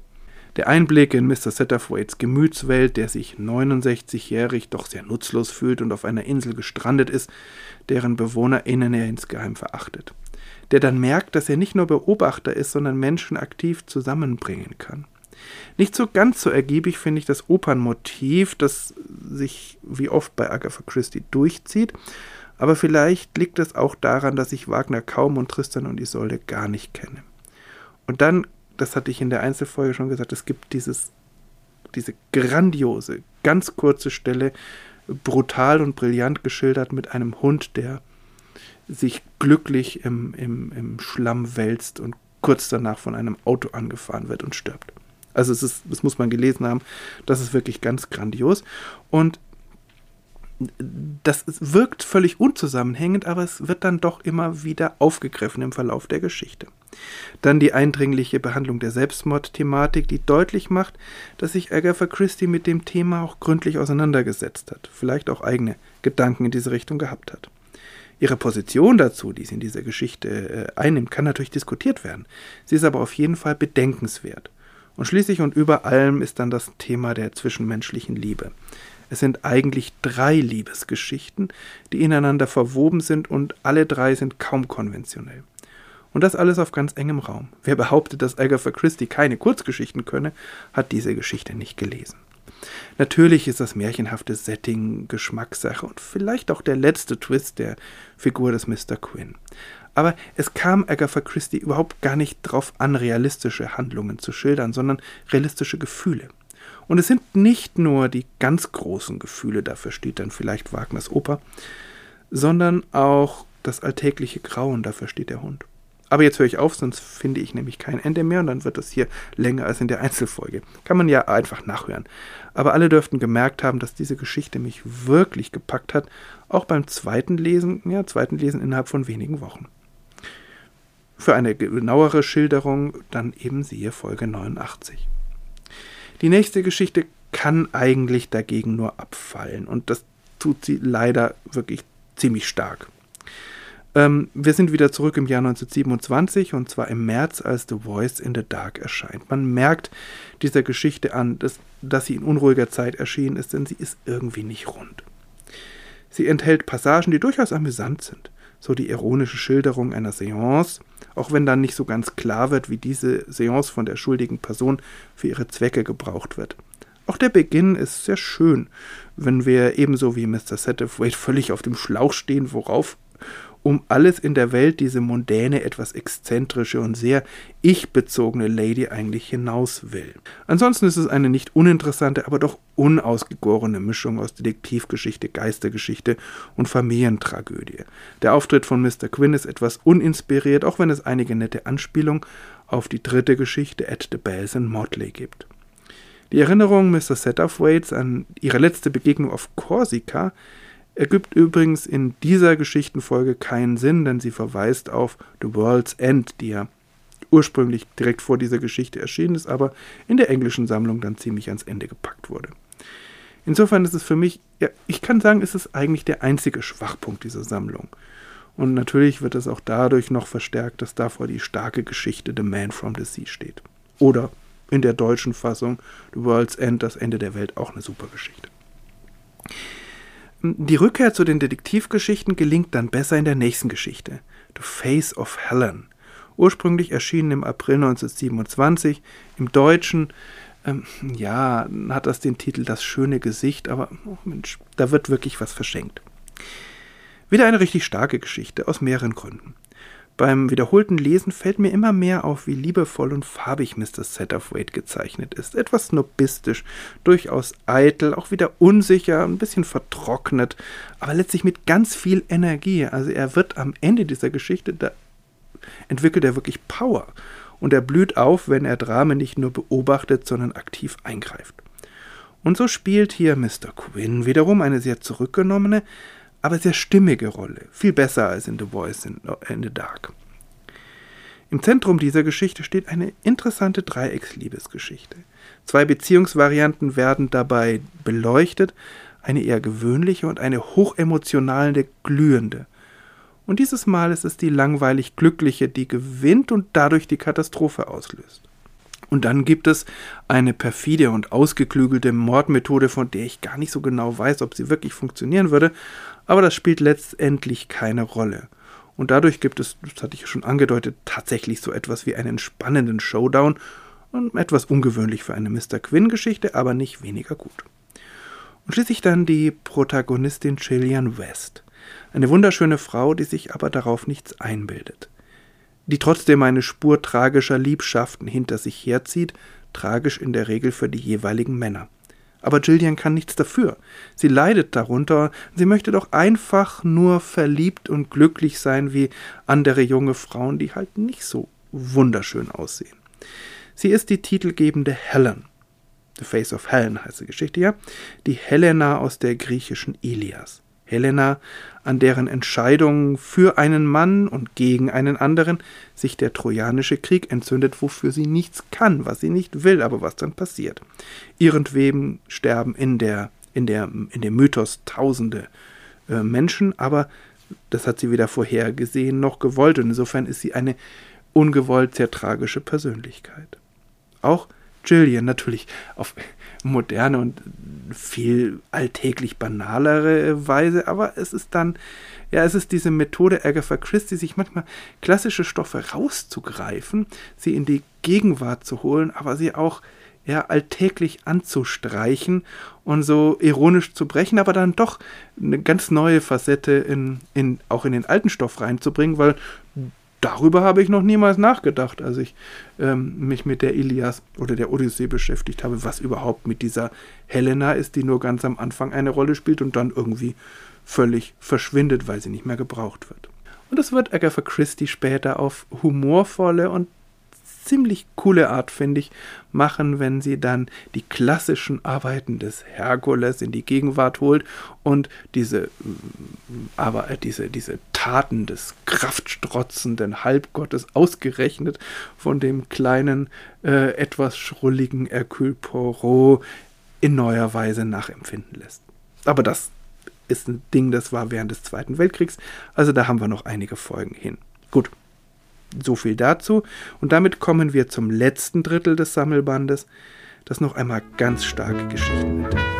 Der Einblick in Mr. Satterthwaites Gemütswelt, der sich 69-jährig doch sehr nutzlos fühlt und auf einer Insel gestrandet ist, deren BewohnerInnen er insgeheim verachtet. Der dann merkt, dass er nicht nur Beobachter ist, sondern Menschen aktiv zusammenbringen kann. Nicht so ganz so ergiebig finde ich das Opernmotiv, das sich wie oft bei Agatha Christie durchzieht aber vielleicht liegt es auch daran, dass ich Wagner kaum und Tristan und Isolde gar nicht kenne. Und dann, das hatte ich in der Einzelfolge schon gesagt, es gibt dieses diese grandiose, ganz kurze Stelle, brutal und brillant geschildert mit einem Hund, der sich glücklich im, im, im Schlamm wälzt und kurz danach von einem Auto angefahren wird und stirbt. Also es ist, das muss man gelesen haben, das ist wirklich ganz grandios. Und das wirkt völlig unzusammenhängend, aber es wird dann doch immer wieder aufgegriffen im Verlauf der Geschichte. Dann die eindringliche Behandlung der Selbstmordthematik, die deutlich macht, dass sich Agatha Christie mit dem Thema auch gründlich auseinandergesetzt hat, vielleicht auch eigene Gedanken in diese Richtung gehabt hat. Ihre Position dazu, die sie in dieser Geschichte äh, einnimmt, kann natürlich diskutiert werden. Sie ist aber auf jeden Fall bedenkenswert. Und schließlich und über allem ist dann das Thema der zwischenmenschlichen Liebe. Es sind eigentlich drei Liebesgeschichten, die ineinander verwoben sind und alle drei sind kaum konventionell. Und das alles auf ganz engem Raum. Wer behauptet, dass Agatha Christie keine Kurzgeschichten könne, hat diese Geschichte nicht gelesen. Natürlich ist das märchenhafte Setting Geschmackssache und vielleicht auch der letzte Twist der Figur des Mr. Quinn. Aber es kam Agatha Christie überhaupt gar nicht darauf an, realistische Handlungen zu schildern, sondern realistische Gefühle. Und es sind nicht nur die ganz großen Gefühle, dafür steht dann vielleicht Wagners Oper, sondern auch das alltägliche Grauen, dafür steht der Hund. Aber jetzt höre ich auf, sonst finde ich nämlich kein Ende mehr und dann wird das hier länger als in der Einzelfolge. Kann man ja einfach nachhören. Aber alle dürften gemerkt haben, dass diese Geschichte mich wirklich gepackt hat, auch beim zweiten Lesen, ja, zweiten Lesen innerhalb von wenigen Wochen. Für eine genauere Schilderung dann eben siehe Folge 89. Die nächste Geschichte kann eigentlich dagegen nur abfallen und das tut sie leider wirklich ziemlich stark. Ähm, wir sind wieder zurück im Jahr 1927 und zwar im März, als The Voice in the Dark erscheint. Man merkt dieser Geschichte an, dass, dass sie in unruhiger Zeit erschienen ist, denn sie ist irgendwie nicht rund. Sie enthält Passagen, die durchaus amüsant sind so die ironische Schilderung einer Seance, auch wenn dann nicht so ganz klar wird, wie diese Seance von der schuldigen Person für ihre Zwecke gebraucht wird. Auch der Beginn ist sehr schön, wenn wir ebenso wie Mr. Satterthwaite völlig auf dem Schlauch stehen, worauf um alles in der Welt diese mondäne, etwas exzentrische und sehr ich-bezogene Lady eigentlich hinaus will. Ansonsten ist es eine nicht uninteressante, aber doch unausgegorene Mischung aus Detektivgeschichte, Geistergeschichte und Familientragödie. Der Auftritt von Mr. Quinn ist etwas uninspiriert, auch wenn es einige nette Anspielungen auf die dritte Geschichte At the Bells in Motley gibt. Die Erinnerung Mr. Satterthwaites an ihre letzte Begegnung auf Korsika ergibt übrigens in dieser Geschichtenfolge keinen Sinn, denn sie verweist auf The World's End, die ja ursprünglich direkt vor dieser Geschichte erschienen ist, aber in der englischen Sammlung dann ziemlich ans Ende gepackt wurde. Insofern ist es für mich, ja, ich kann sagen, ist es eigentlich der einzige Schwachpunkt dieser Sammlung. Und natürlich wird es auch dadurch noch verstärkt, dass davor die starke Geschichte The Man from the Sea steht. Oder in der deutschen Fassung The World's End, das Ende der Welt, auch eine super Geschichte. Die Rückkehr zu den Detektivgeschichten gelingt dann besser in der nächsten Geschichte, The Face of Helen. Ursprünglich erschienen im April 1927, im Deutschen, ähm, ja, hat das den Titel Das schöne Gesicht, aber oh Mensch, da wird wirklich was verschenkt. Wieder eine richtig starke Geschichte aus mehreren Gründen. Beim wiederholten Lesen fällt mir immer mehr auf, wie liebevoll und farbig Mr. Satterthwaite gezeichnet ist. Etwas snobistisch, durchaus eitel, auch wieder unsicher, ein bisschen vertrocknet, aber letztlich mit ganz viel Energie. Also er wird am Ende dieser Geschichte, da entwickelt er wirklich Power. Und er blüht auf, wenn er Dramen nicht nur beobachtet, sondern aktiv eingreift. Und so spielt hier Mr. Quinn wiederum eine sehr zurückgenommene, aber sehr stimmige Rolle, viel besser als in The Voice in, in the Dark. Im Zentrum dieser Geschichte steht eine interessante Dreiecksliebesgeschichte. Zwei Beziehungsvarianten werden dabei beleuchtet, eine eher gewöhnliche und eine hochemotionale, glühende. Und dieses Mal ist es die langweilig glückliche, die gewinnt und dadurch die Katastrophe auslöst. Und dann gibt es eine perfide und ausgeklügelte Mordmethode, von der ich gar nicht so genau weiß, ob sie wirklich funktionieren würde, aber das spielt letztendlich keine Rolle. Und dadurch gibt es, das hatte ich schon angedeutet, tatsächlich so etwas wie einen spannenden Showdown und etwas ungewöhnlich für eine Mr. Quinn-Geschichte, aber nicht weniger gut. Und schließlich dann die Protagonistin Gillian West. Eine wunderschöne Frau, die sich aber darauf nichts einbildet. die trotzdem eine Spur tragischer Liebschaften hinter sich herzieht, tragisch in der Regel für die jeweiligen Männer. Aber Jillian kann nichts dafür. Sie leidet darunter. Sie möchte doch einfach nur verliebt und glücklich sein wie andere junge Frauen, die halt nicht so wunderschön aussehen. Sie ist die titelgebende Helen. The Face of Helen heißt die Geschichte ja. Die Helena aus der griechischen Ilias. Helena, an deren Entscheidung für einen Mann und gegen einen anderen sich der Trojanische Krieg entzündet, wofür sie nichts kann, was sie nicht will, aber was dann passiert. Ihrentwegen sterben in, der, in, der, in dem Mythos tausende äh, Menschen, aber das hat sie weder vorhergesehen noch gewollt und insofern ist sie eine ungewollt sehr tragische Persönlichkeit. Auch Jillian natürlich auf moderne und viel alltäglich banalere Weise, aber es ist dann, ja, es ist diese Methode Agatha Christie, sich manchmal klassische Stoffe rauszugreifen, sie in die Gegenwart zu holen, aber sie auch ja, alltäglich anzustreichen und so ironisch zu brechen, aber dann doch eine ganz neue Facette in, in, auch in den alten Stoff reinzubringen, weil darüber habe ich noch niemals nachgedacht, als ich ähm, mich mit der Ilias oder der Odyssee beschäftigt habe, was überhaupt mit dieser Helena ist, die nur ganz am Anfang eine Rolle spielt und dann irgendwie völlig verschwindet, weil sie nicht mehr gebraucht wird. Und das wird Agatha Christie später auf humorvolle und ziemlich coole Art, finde ich, machen, wenn sie dann die klassischen Arbeiten des Herkules in die Gegenwart holt und diese, mm, aber äh, diese, diese Taten des kraftstrotzenden Halbgottes ausgerechnet von dem kleinen, äh, etwas schrulligen Hercule Poirot in neuer Weise nachempfinden lässt. Aber das ist ein Ding, das war während des Zweiten Weltkriegs, also da haben wir noch einige Folgen hin. Gut, so viel dazu. Und damit kommen wir zum letzten Drittel des Sammelbandes, das noch einmal ganz starke Geschichten enthält.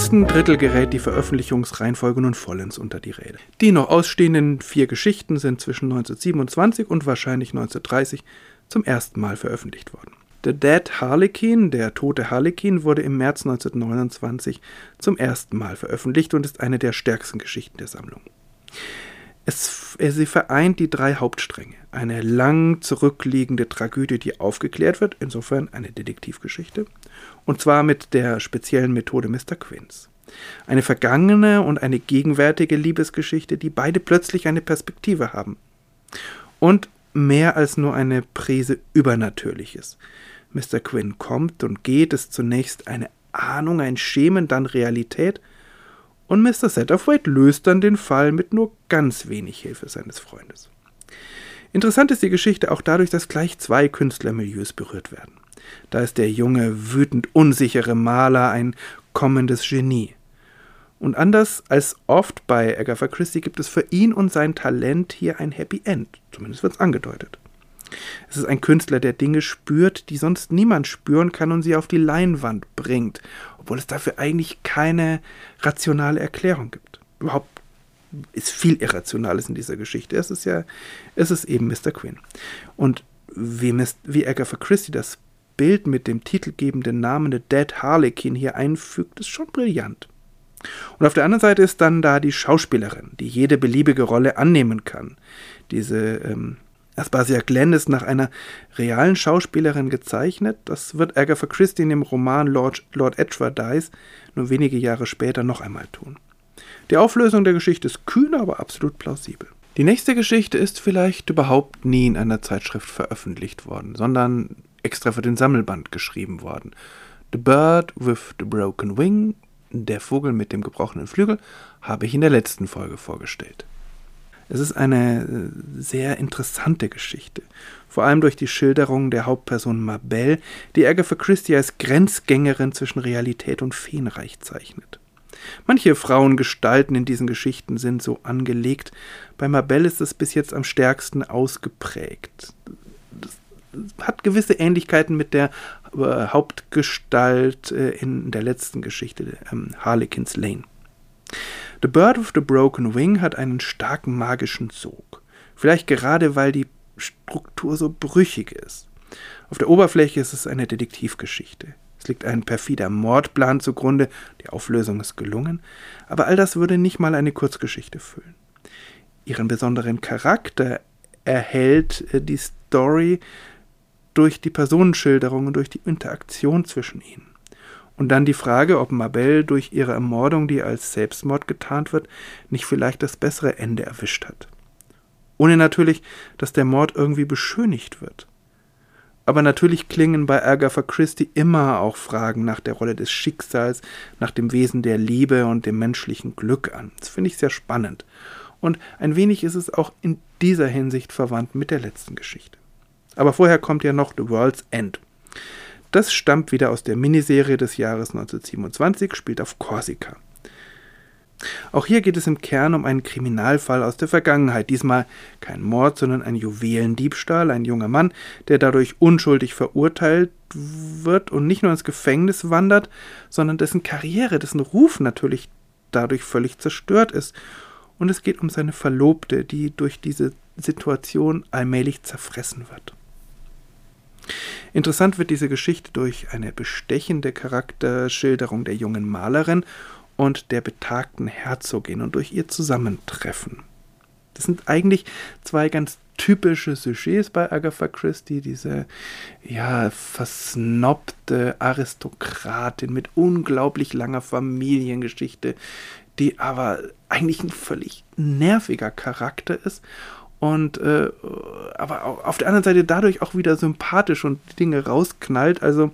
Letzten Drittel gerät die Veröffentlichungsreihenfolge nun vollends unter die Rede. Die noch ausstehenden vier Geschichten sind zwischen 1927 und wahrscheinlich 1930 zum ersten Mal veröffentlicht worden. The Dead Harlequin, der tote Harlequin, wurde im März 1929 zum ersten Mal veröffentlicht und ist eine der stärksten Geschichten der Sammlung. Es, sie vereint die drei Hauptstränge. Eine lang zurückliegende Tragödie, die aufgeklärt wird, insofern eine Detektivgeschichte, und zwar mit der speziellen Methode Mr. Quinns. Eine vergangene und eine gegenwärtige Liebesgeschichte, die beide plötzlich eine Perspektive haben. Und mehr als nur eine Prise Übernatürliches. Mr. Quinn kommt und geht, ist zunächst eine Ahnung, ein Schemen, dann Realität, und Mr. Satterthwaite löst dann den Fall mit nur ganz wenig Hilfe seines Freundes. Interessant ist die Geschichte auch dadurch, dass gleich zwei Künstlermilieus berührt werden. Da ist der junge, wütend unsichere Maler ein kommendes Genie. Und anders als oft bei Agatha Christie gibt es für ihn und sein Talent hier ein Happy End. Zumindest wird es angedeutet. Es ist ein Künstler, der Dinge spürt, die sonst niemand spüren kann und sie auf die Leinwand bringt, obwohl es dafür eigentlich keine rationale Erklärung gibt. Überhaupt ist viel Irrationales in dieser Geschichte. Es ist ja, es ist eben Mr. Quinn. Und wie, wie Agatha Christie das Bild mit dem titelgebenden Namen The Dead Harlequin hier einfügt, ist schon brillant. Und auf der anderen Seite ist dann da die Schauspielerin, die jede beliebige Rolle annehmen kann. Diese ähm, Aspasia Glenn ist nach einer realen Schauspielerin gezeichnet. Das wird Agatha Christie in dem Roman Lord, Lord Dies nur wenige Jahre später noch einmal tun. Die Auflösung der Geschichte ist kühn, aber absolut plausibel. Die nächste Geschichte ist vielleicht überhaupt nie in einer Zeitschrift veröffentlicht worden, sondern extra für den Sammelband geschrieben worden. The Bird with the Broken Wing, der Vogel mit dem gebrochenen Flügel, habe ich in der letzten Folge vorgestellt. Es ist eine äh, sehr interessante Geschichte, vor allem durch die Schilderung der Hauptperson Mabel, die Agatha Christie als Grenzgängerin zwischen Realität und Feenreich zeichnet. Manche Frauengestalten in diesen Geschichten sind so angelegt, bei Mabel ist es bis jetzt am stärksten ausgeprägt hat gewisse Ähnlichkeiten mit der äh, Hauptgestalt äh, in der letzten Geschichte, ähm, Harlequins Lane. The Bird with the Broken Wing hat einen starken magischen Sog. Vielleicht gerade, weil die Struktur so brüchig ist. Auf der Oberfläche ist es eine Detektivgeschichte. Es liegt ein perfider Mordplan zugrunde, die Auflösung ist gelungen, aber all das würde nicht mal eine Kurzgeschichte füllen. Ihren besonderen Charakter erhält äh, die Story durch die Personenschilderung und durch die Interaktion zwischen ihnen. Und dann die Frage, ob Mabel durch ihre Ermordung, die als Selbstmord getarnt wird, nicht vielleicht das bessere Ende erwischt hat. Ohne natürlich, dass der Mord irgendwie beschönigt wird. Aber natürlich klingen bei Agatha Christie immer auch Fragen nach der Rolle des Schicksals, nach dem Wesen der Liebe und dem menschlichen Glück an. Das finde ich sehr spannend. Und ein wenig ist es auch in dieser Hinsicht verwandt mit der letzten Geschichte. Aber vorher kommt ja noch The World's End. Das stammt wieder aus der Miniserie des Jahres 1927, spielt auf Korsika. Auch hier geht es im Kern um einen Kriminalfall aus der Vergangenheit. Diesmal kein Mord, sondern ein Juwelendiebstahl. Ein junger Mann, der dadurch unschuldig verurteilt wird und nicht nur ins Gefängnis wandert, sondern dessen Karriere, dessen Ruf natürlich dadurch völlig zerstört ist. Und es geht um seine Verlobte, die durch diese Situation allmählich zerfressen wird. Interessant wird diese Geschichte durch eine bestechende Charakterschilderung der jungen Malerin und der betagten Herzogin und durch ihr Zusammentreffen. Das sind eigentlich zwei ganz typische Sujets bei Agatha Christie, diese ja versnobte Aristokratin mit unglaublich langer Familiengeschichte, die aber eigentlich ein völlig nerviger Charakter ist und äh, aber auf der anderen Seite dadurch auch wieder sympathisch und Dinge rausknallt. Also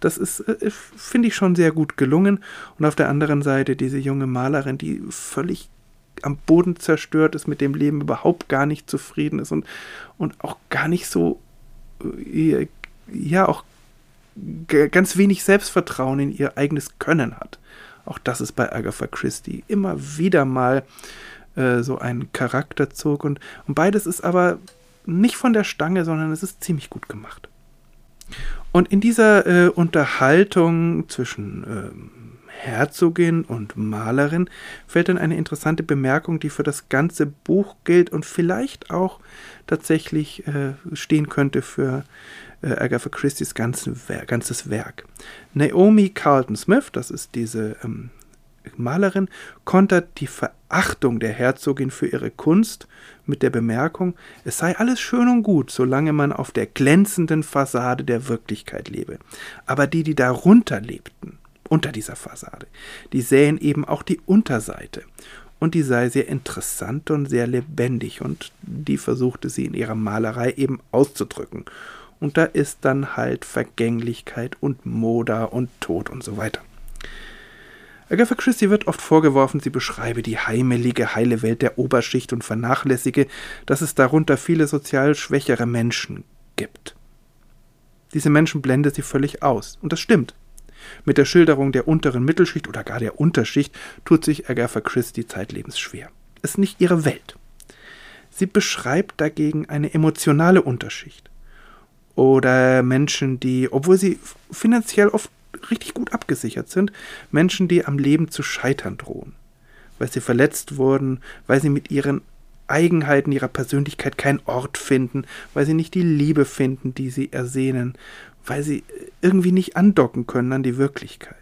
das ist, äh, finde ich, schon sehr gut gelungen. Und auf der anderen Seite diese junge Malerin, die völlig am Boden zerstört ist, mit dem Leben überhaupt gar nicht zufrieden ist und, und auch gar nicht so, äh, ja, auch ganz wenig Selbstvertrauen in ihr eigenes Können hat. Auch das ist bei Agatha Christie immer wieder mal äh, so ein Charakterzug. Und, und beides ist aber nicht von der Stange, sondern es ist ziemlich gut gemacht. Und in dieser äh, Unterhaltung zwischen äh, Herzogin und Malerin fällt dann eine interessante Bemerkung, die für das ganze Buch gilt und vielleicht auch tatsächlich äh, stehen könnte für äh, Agatha Christie's ganzes Werk. Naomi Carlton Smith, das ist diese ähm, Malerin kontert die Verachtung der Herzogin für ihre Kunst mit der Bemerkung, es sei alles schön und gut, solange man auf der glänzenden Fassade der Wirklichkeit lebe. Aber die, die darunter lebten, unter dieser Fassade, die sähen eben auch die Unterseite. Und die sei sehr interessant und sehr lebendig, und die versuchte sie in ihrer Malerei eben auszudrücken. Und da ist dann halt Vergänglichkeit und Moda und Tod und so weiter. Agatha Christie wird oft vorgeworfen, sie beschreibe die heimelige, heile Welt der Oberschicht und vernachlässige, dass es darunter viele sozial schwächere Menschen gibt. Diese Menschen blende sie völlig aus. Und das stimmt. Mit der Schilderung der unteren Mittelschicht oder gar der Unterschicht tut sich Agatha Christie zeitlebens schwer. Es ist nicht ihre Welt. Sie beschreibt dagegen eine emotionale Unterschicht. Oder Menschen, die, obwohl sie finanziell oft richtig gut abgesichert sind. Menschen, die am Leben zu scheitern drohen. Weil sie verletzt wurden, weil sie mit ihren Eigenheiten ihrer Persönlichkeit keinen Ort finden, weil sie nicht die Liebe finden, die sie ersehnen, weil sie irgendwie nicht andocken können an die Wirklichkeit.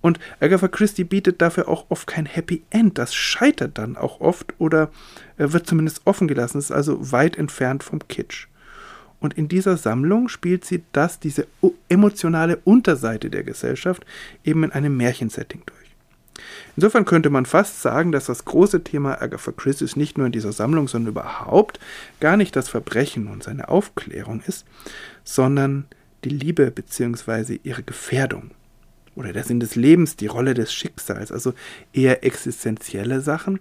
Und Agatha Christie bietet dafür auch oft kein Happy End. Das scheitert dann auch oft oder wird zumindest offen gelassen, ist also weit entfernt vom Kitsch. Und in dieser Sammlung spielt sie das, diese emotionale Unterseite der Gesellschaft, eben in einem Märchensetting durch. Insofern könnte man fast sagen, dass das große Thema Agatha Christie nicht nur in dieser Sammlung, sondern überhaupt gar nicht das Verbrechen und seine Aufklärung ist, sondern die Liebe bzw. ihre Gefährdung oder der Sinn des Lebens, die Rolle des Schicksals, also eher existenzielle Sachen.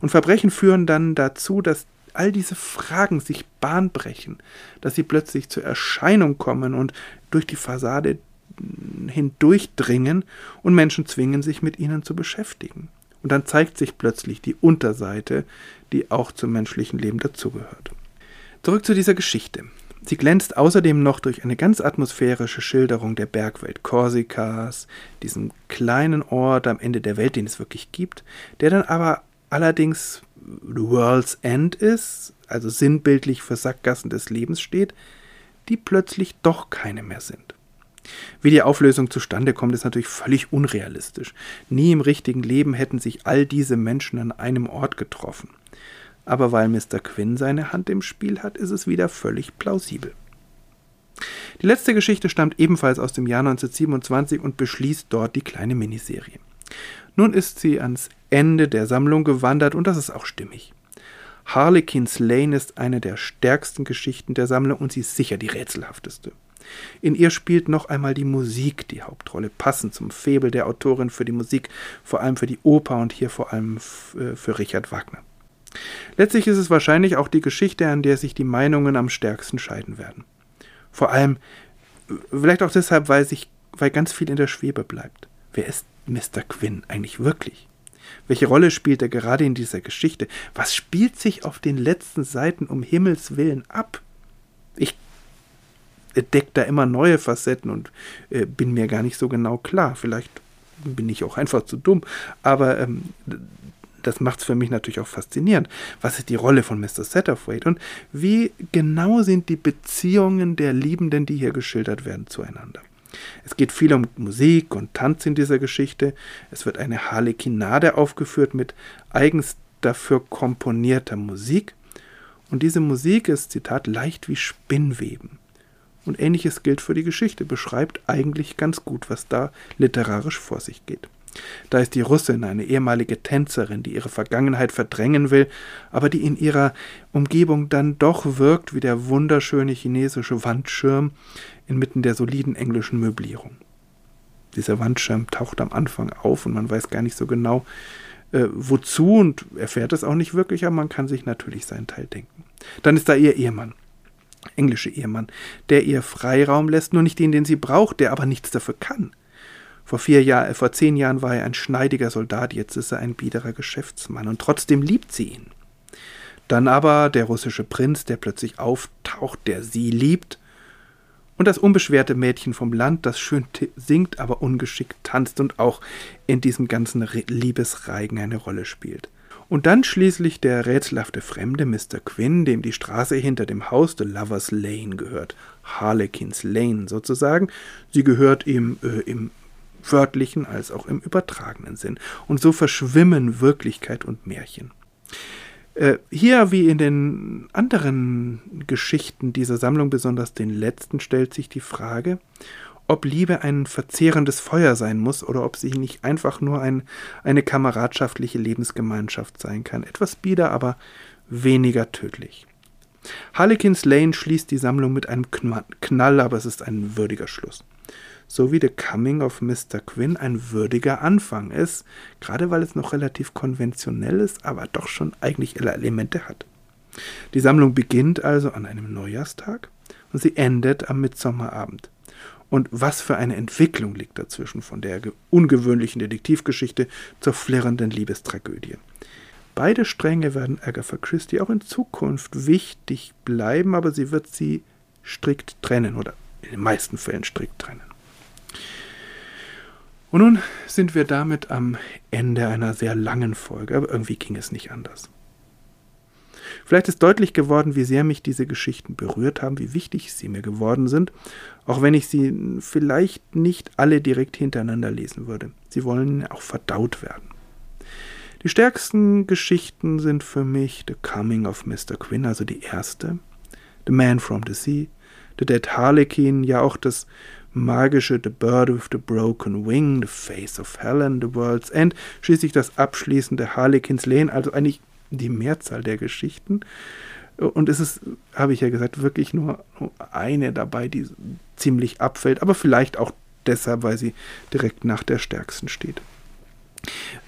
Und Verbrechen führen dann dazu, dass all diese Fragen sich Bahn brechen, dass sie plötzlich zur Erscheinung kommen und durch die Fassade hindurchdringen und Menschen zwingen, sich mit ihnen zu beschäftigen. Und dann zeigt sich plötzlich die Unterseite, die auch zum menschlichen Leben dazugehört. Zurück zu dieser Geschichte. Sie glänzt außerdem noch durch eine ganz atmosphärische Schilderung der Bergwelt Korsikas, diesem kleinen Ort am Ende der Welt, den es wirklich gibt, der dann aber allerdings The World's End ist, also sinnbildlich für Sackgassen des Lebens steht, die plötzlich doch keine mehr sind. Wie die Auflösung zustande kommt, ist natürlich völlig unrealistisch. Nie im richtigen Leben hätten sich all diese Menschen an einem Ort getroffen. Aber weil Mr. Quinn seine Hand im Spiel hat, ist es wieder völlig plausibel. Die letzte Geschichte stammt ebenfalls aus dem Jahr 1927 und beschließt dort die kleine Miniserie. Nun ist sie ans Ende der Sammlung gewandert und das ist auch stimmig. Harlequin's Lane ist eine der stärksten Geschichten der Sammlung und sie ist sicher die rätselhafteste. In ihr spielt noch einmal die Musik die Hauptrolle, passend zum Febel der Autorin für die Musik, vor allem für die Oper und hier vor allem äh, für Richard Wagner. Letztlich ist es wahrscheinlich auch die Geschichte, an der sich die Meinungen am stärksten scheiden werden. Vor allem, vielleicht auch deshalb, weil, sich, weil ganz viel in der Schwebe bleibt. Wer ist Mr. Quinn eigentlich wirklich? Welche Rolle spielt er gerade in dieser Geschichte? Was spielt sich auf den letzten Seiten um Himmels willen ab? Ich entdecke da immer neue Facetten und äh, bin mir gar nicht so genau klar. Vielleicht bin ich auch einfach zu dumm, aber ähm, das macht es für mich natürlich auch faszinierend. Was ist die Rolle von Mr. Satterthwaite und wie genau sind die Beziehungen der Liebenden, die hier geschildert werden, zueinander? Es geht viel um Musik und Tanz in dieser Geschichte. Es wird eine Harlekinade aufgeführt mit eigens dafür komponierter Musik. Und diese Musik ist, Zitat, leicht wie Spinnweben. Und ähnliches gilt für die Geschichte, beschreibt eigentlich ganz gut, was da literarisch vor sich geht. Da ist die Russin, eine ehemalige Tänzerin, die ihre Vergangenheit verdrängen will, aber die in ihrer Umgebung dann doch wirkt wie der wunderschöne chinesische Wandschirm inmitten der soliden englischen Möblierung. Dieser Wandschirm taucht am Anfang auf und man weiß gar nicht so genau, äh, wozu und erfährt es auch nicht wirklich, aber man kann sich natürlich seinen Teil denken. Dann ist da ihr Ehemann, englische Ehemann, der ihr Freiraum lässt, nur nicht den, den sie braucht, der aber nichts dafür kann. Vor, vier Jahr, äh, vor zehn Jahren war er ein schneidiger Soldat, jetzt ist er ein biederer Geschäftsmann und trotzdem liebt sie ihn. Dann aber der russische Prinz, der plötzlich auftaucht, der sie liebt, und das unbeschwerte Mädchen vom Land, das schön singt, aber ungeschickt tanzt und auch in diesem ganzen Liebesreigen eine Rolle spielt. Und dann schließlich der rätselhafte Fremde Mr. Quinn, dem die Straße hinter dem Haus The Lovers Lane gehört. Harlequins Lane sozusagen. Sie gehört ihm äh, im wörtlichen als auch im übertragenen Sinn. Und so verschwimmen Wirklichkeit und Märchen. Äh, hier wie in den anderen Geschichten dieser Sammlung, besonders den letzten, stellt sich die Frage, ob Liebe ein verzehrendes Feuer sein muss oder ob sie nicht einfach nur ein, eine kameradschaftliche Lebensgemeinschaft sein kann. Etwas bieder, aber weniger tödlich. Harlequins Lane schließt die Sammlung mit einem Knall, aber es ist ein würdiger Schluss sowie The Coming of Mr. Quinn ein würdiger Anfang ist, gerade weil es noch relativ konventionell ist, aber doch schon eigentlich Elemente hat. Die Sammlung beginnt also an einem Neujahrstag und sie endet am Mitsommerabend. Und was für eine Entwicklung liegt dazwischen von der ungewöhnlichen Detektivgeschichte zur flirrenden Liebestragödie. Beide Stränge werden Agatha Christie auch in Zukunft wichtig bleiben, aber sie wird sie strikt trennen oder in den meisten Fällen strikt trennen. Und nun sind wir damit am Ende einer sehr langen Folge, aber irgendwie ging es nicht anders. Vielleicht ist deutlich geworden, wie sehr mich diese Geschichten berührt haben, wie wichtig sie mir geworden sind, auch wenn ich sie vielleicht nicht alle direkt hintereinander lesen würde. Sie wollen auch verdaut werden. Die stärksten Geschichten sind für mich The Coming of Mr. Quinn, also die erste, The Man from the Sea, The Dead Harlequin, ja auch das magische The Bird with the Broken Wing, The Face of Helen, The World's End, schließlich das abschließende Harlequins Lane, also eigentlich die Mehrzahl der Geschichten. Und es ist, habe ich ja gesagt, wirklich nur eine dabei, die ziemlich abfällt, aber vielleicht auch deshalb, weil sie direkt nach der stärksten steht.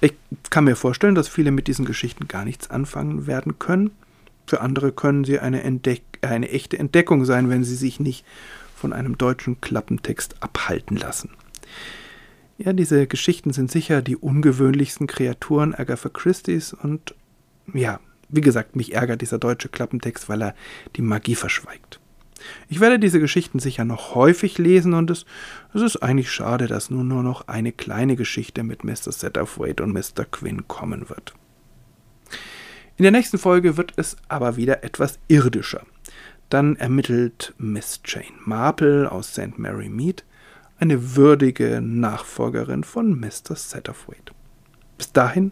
Ich kann mir vorstellen, dass viele mit diesen Geschichten gar nichts anfangen werden können. Für andere können sie eine, Entdeck eine echte Entdeckung sein, wenn sie sich nicht von einem deutschen Klappentext abhalten lassen. Ja, diese Geschichten sind sicher die ungewöhnlichsten Kreaturen Agatha Christie's und ja, wie gesagt, mich ärgert dieser deutsche Klappentext, weil er die Magie verschweigt. Ich werde diese Geschichten sicher noch häufig lesen und es, es ist eigentlich schade, dass nun nur noch eine kleine Geschichte mit Mr. Satterthwaite und Mr. Quinn kommen wird. In der nächsten Folge wird es aber wieder etwas irdischer. Dann ermittelt Miss Jane Marple aus St. Mary Mead, eine würdige Nachfolgerin von Mr. Satterthwaite. Bis dahin,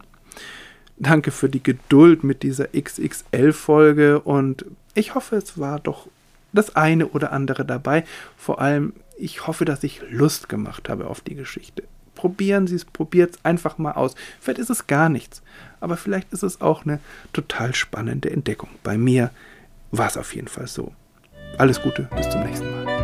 danke für die Geduld mit dieser XXL-Folge und ich hoffe, es war doch das eine oder andere dabei. Vor allem, ich hoffe, dass ich Lust gemacht habe auf die Geschichte. Probieren Sie es, probiert es einfach mal aus. Vielleicht ist es gar nichts, aber vielleicht ist es auch eine total spannende Entdeckung. Bei mir war es auf jeden Fall so. Alles Gute, bis zum nächsten Mal.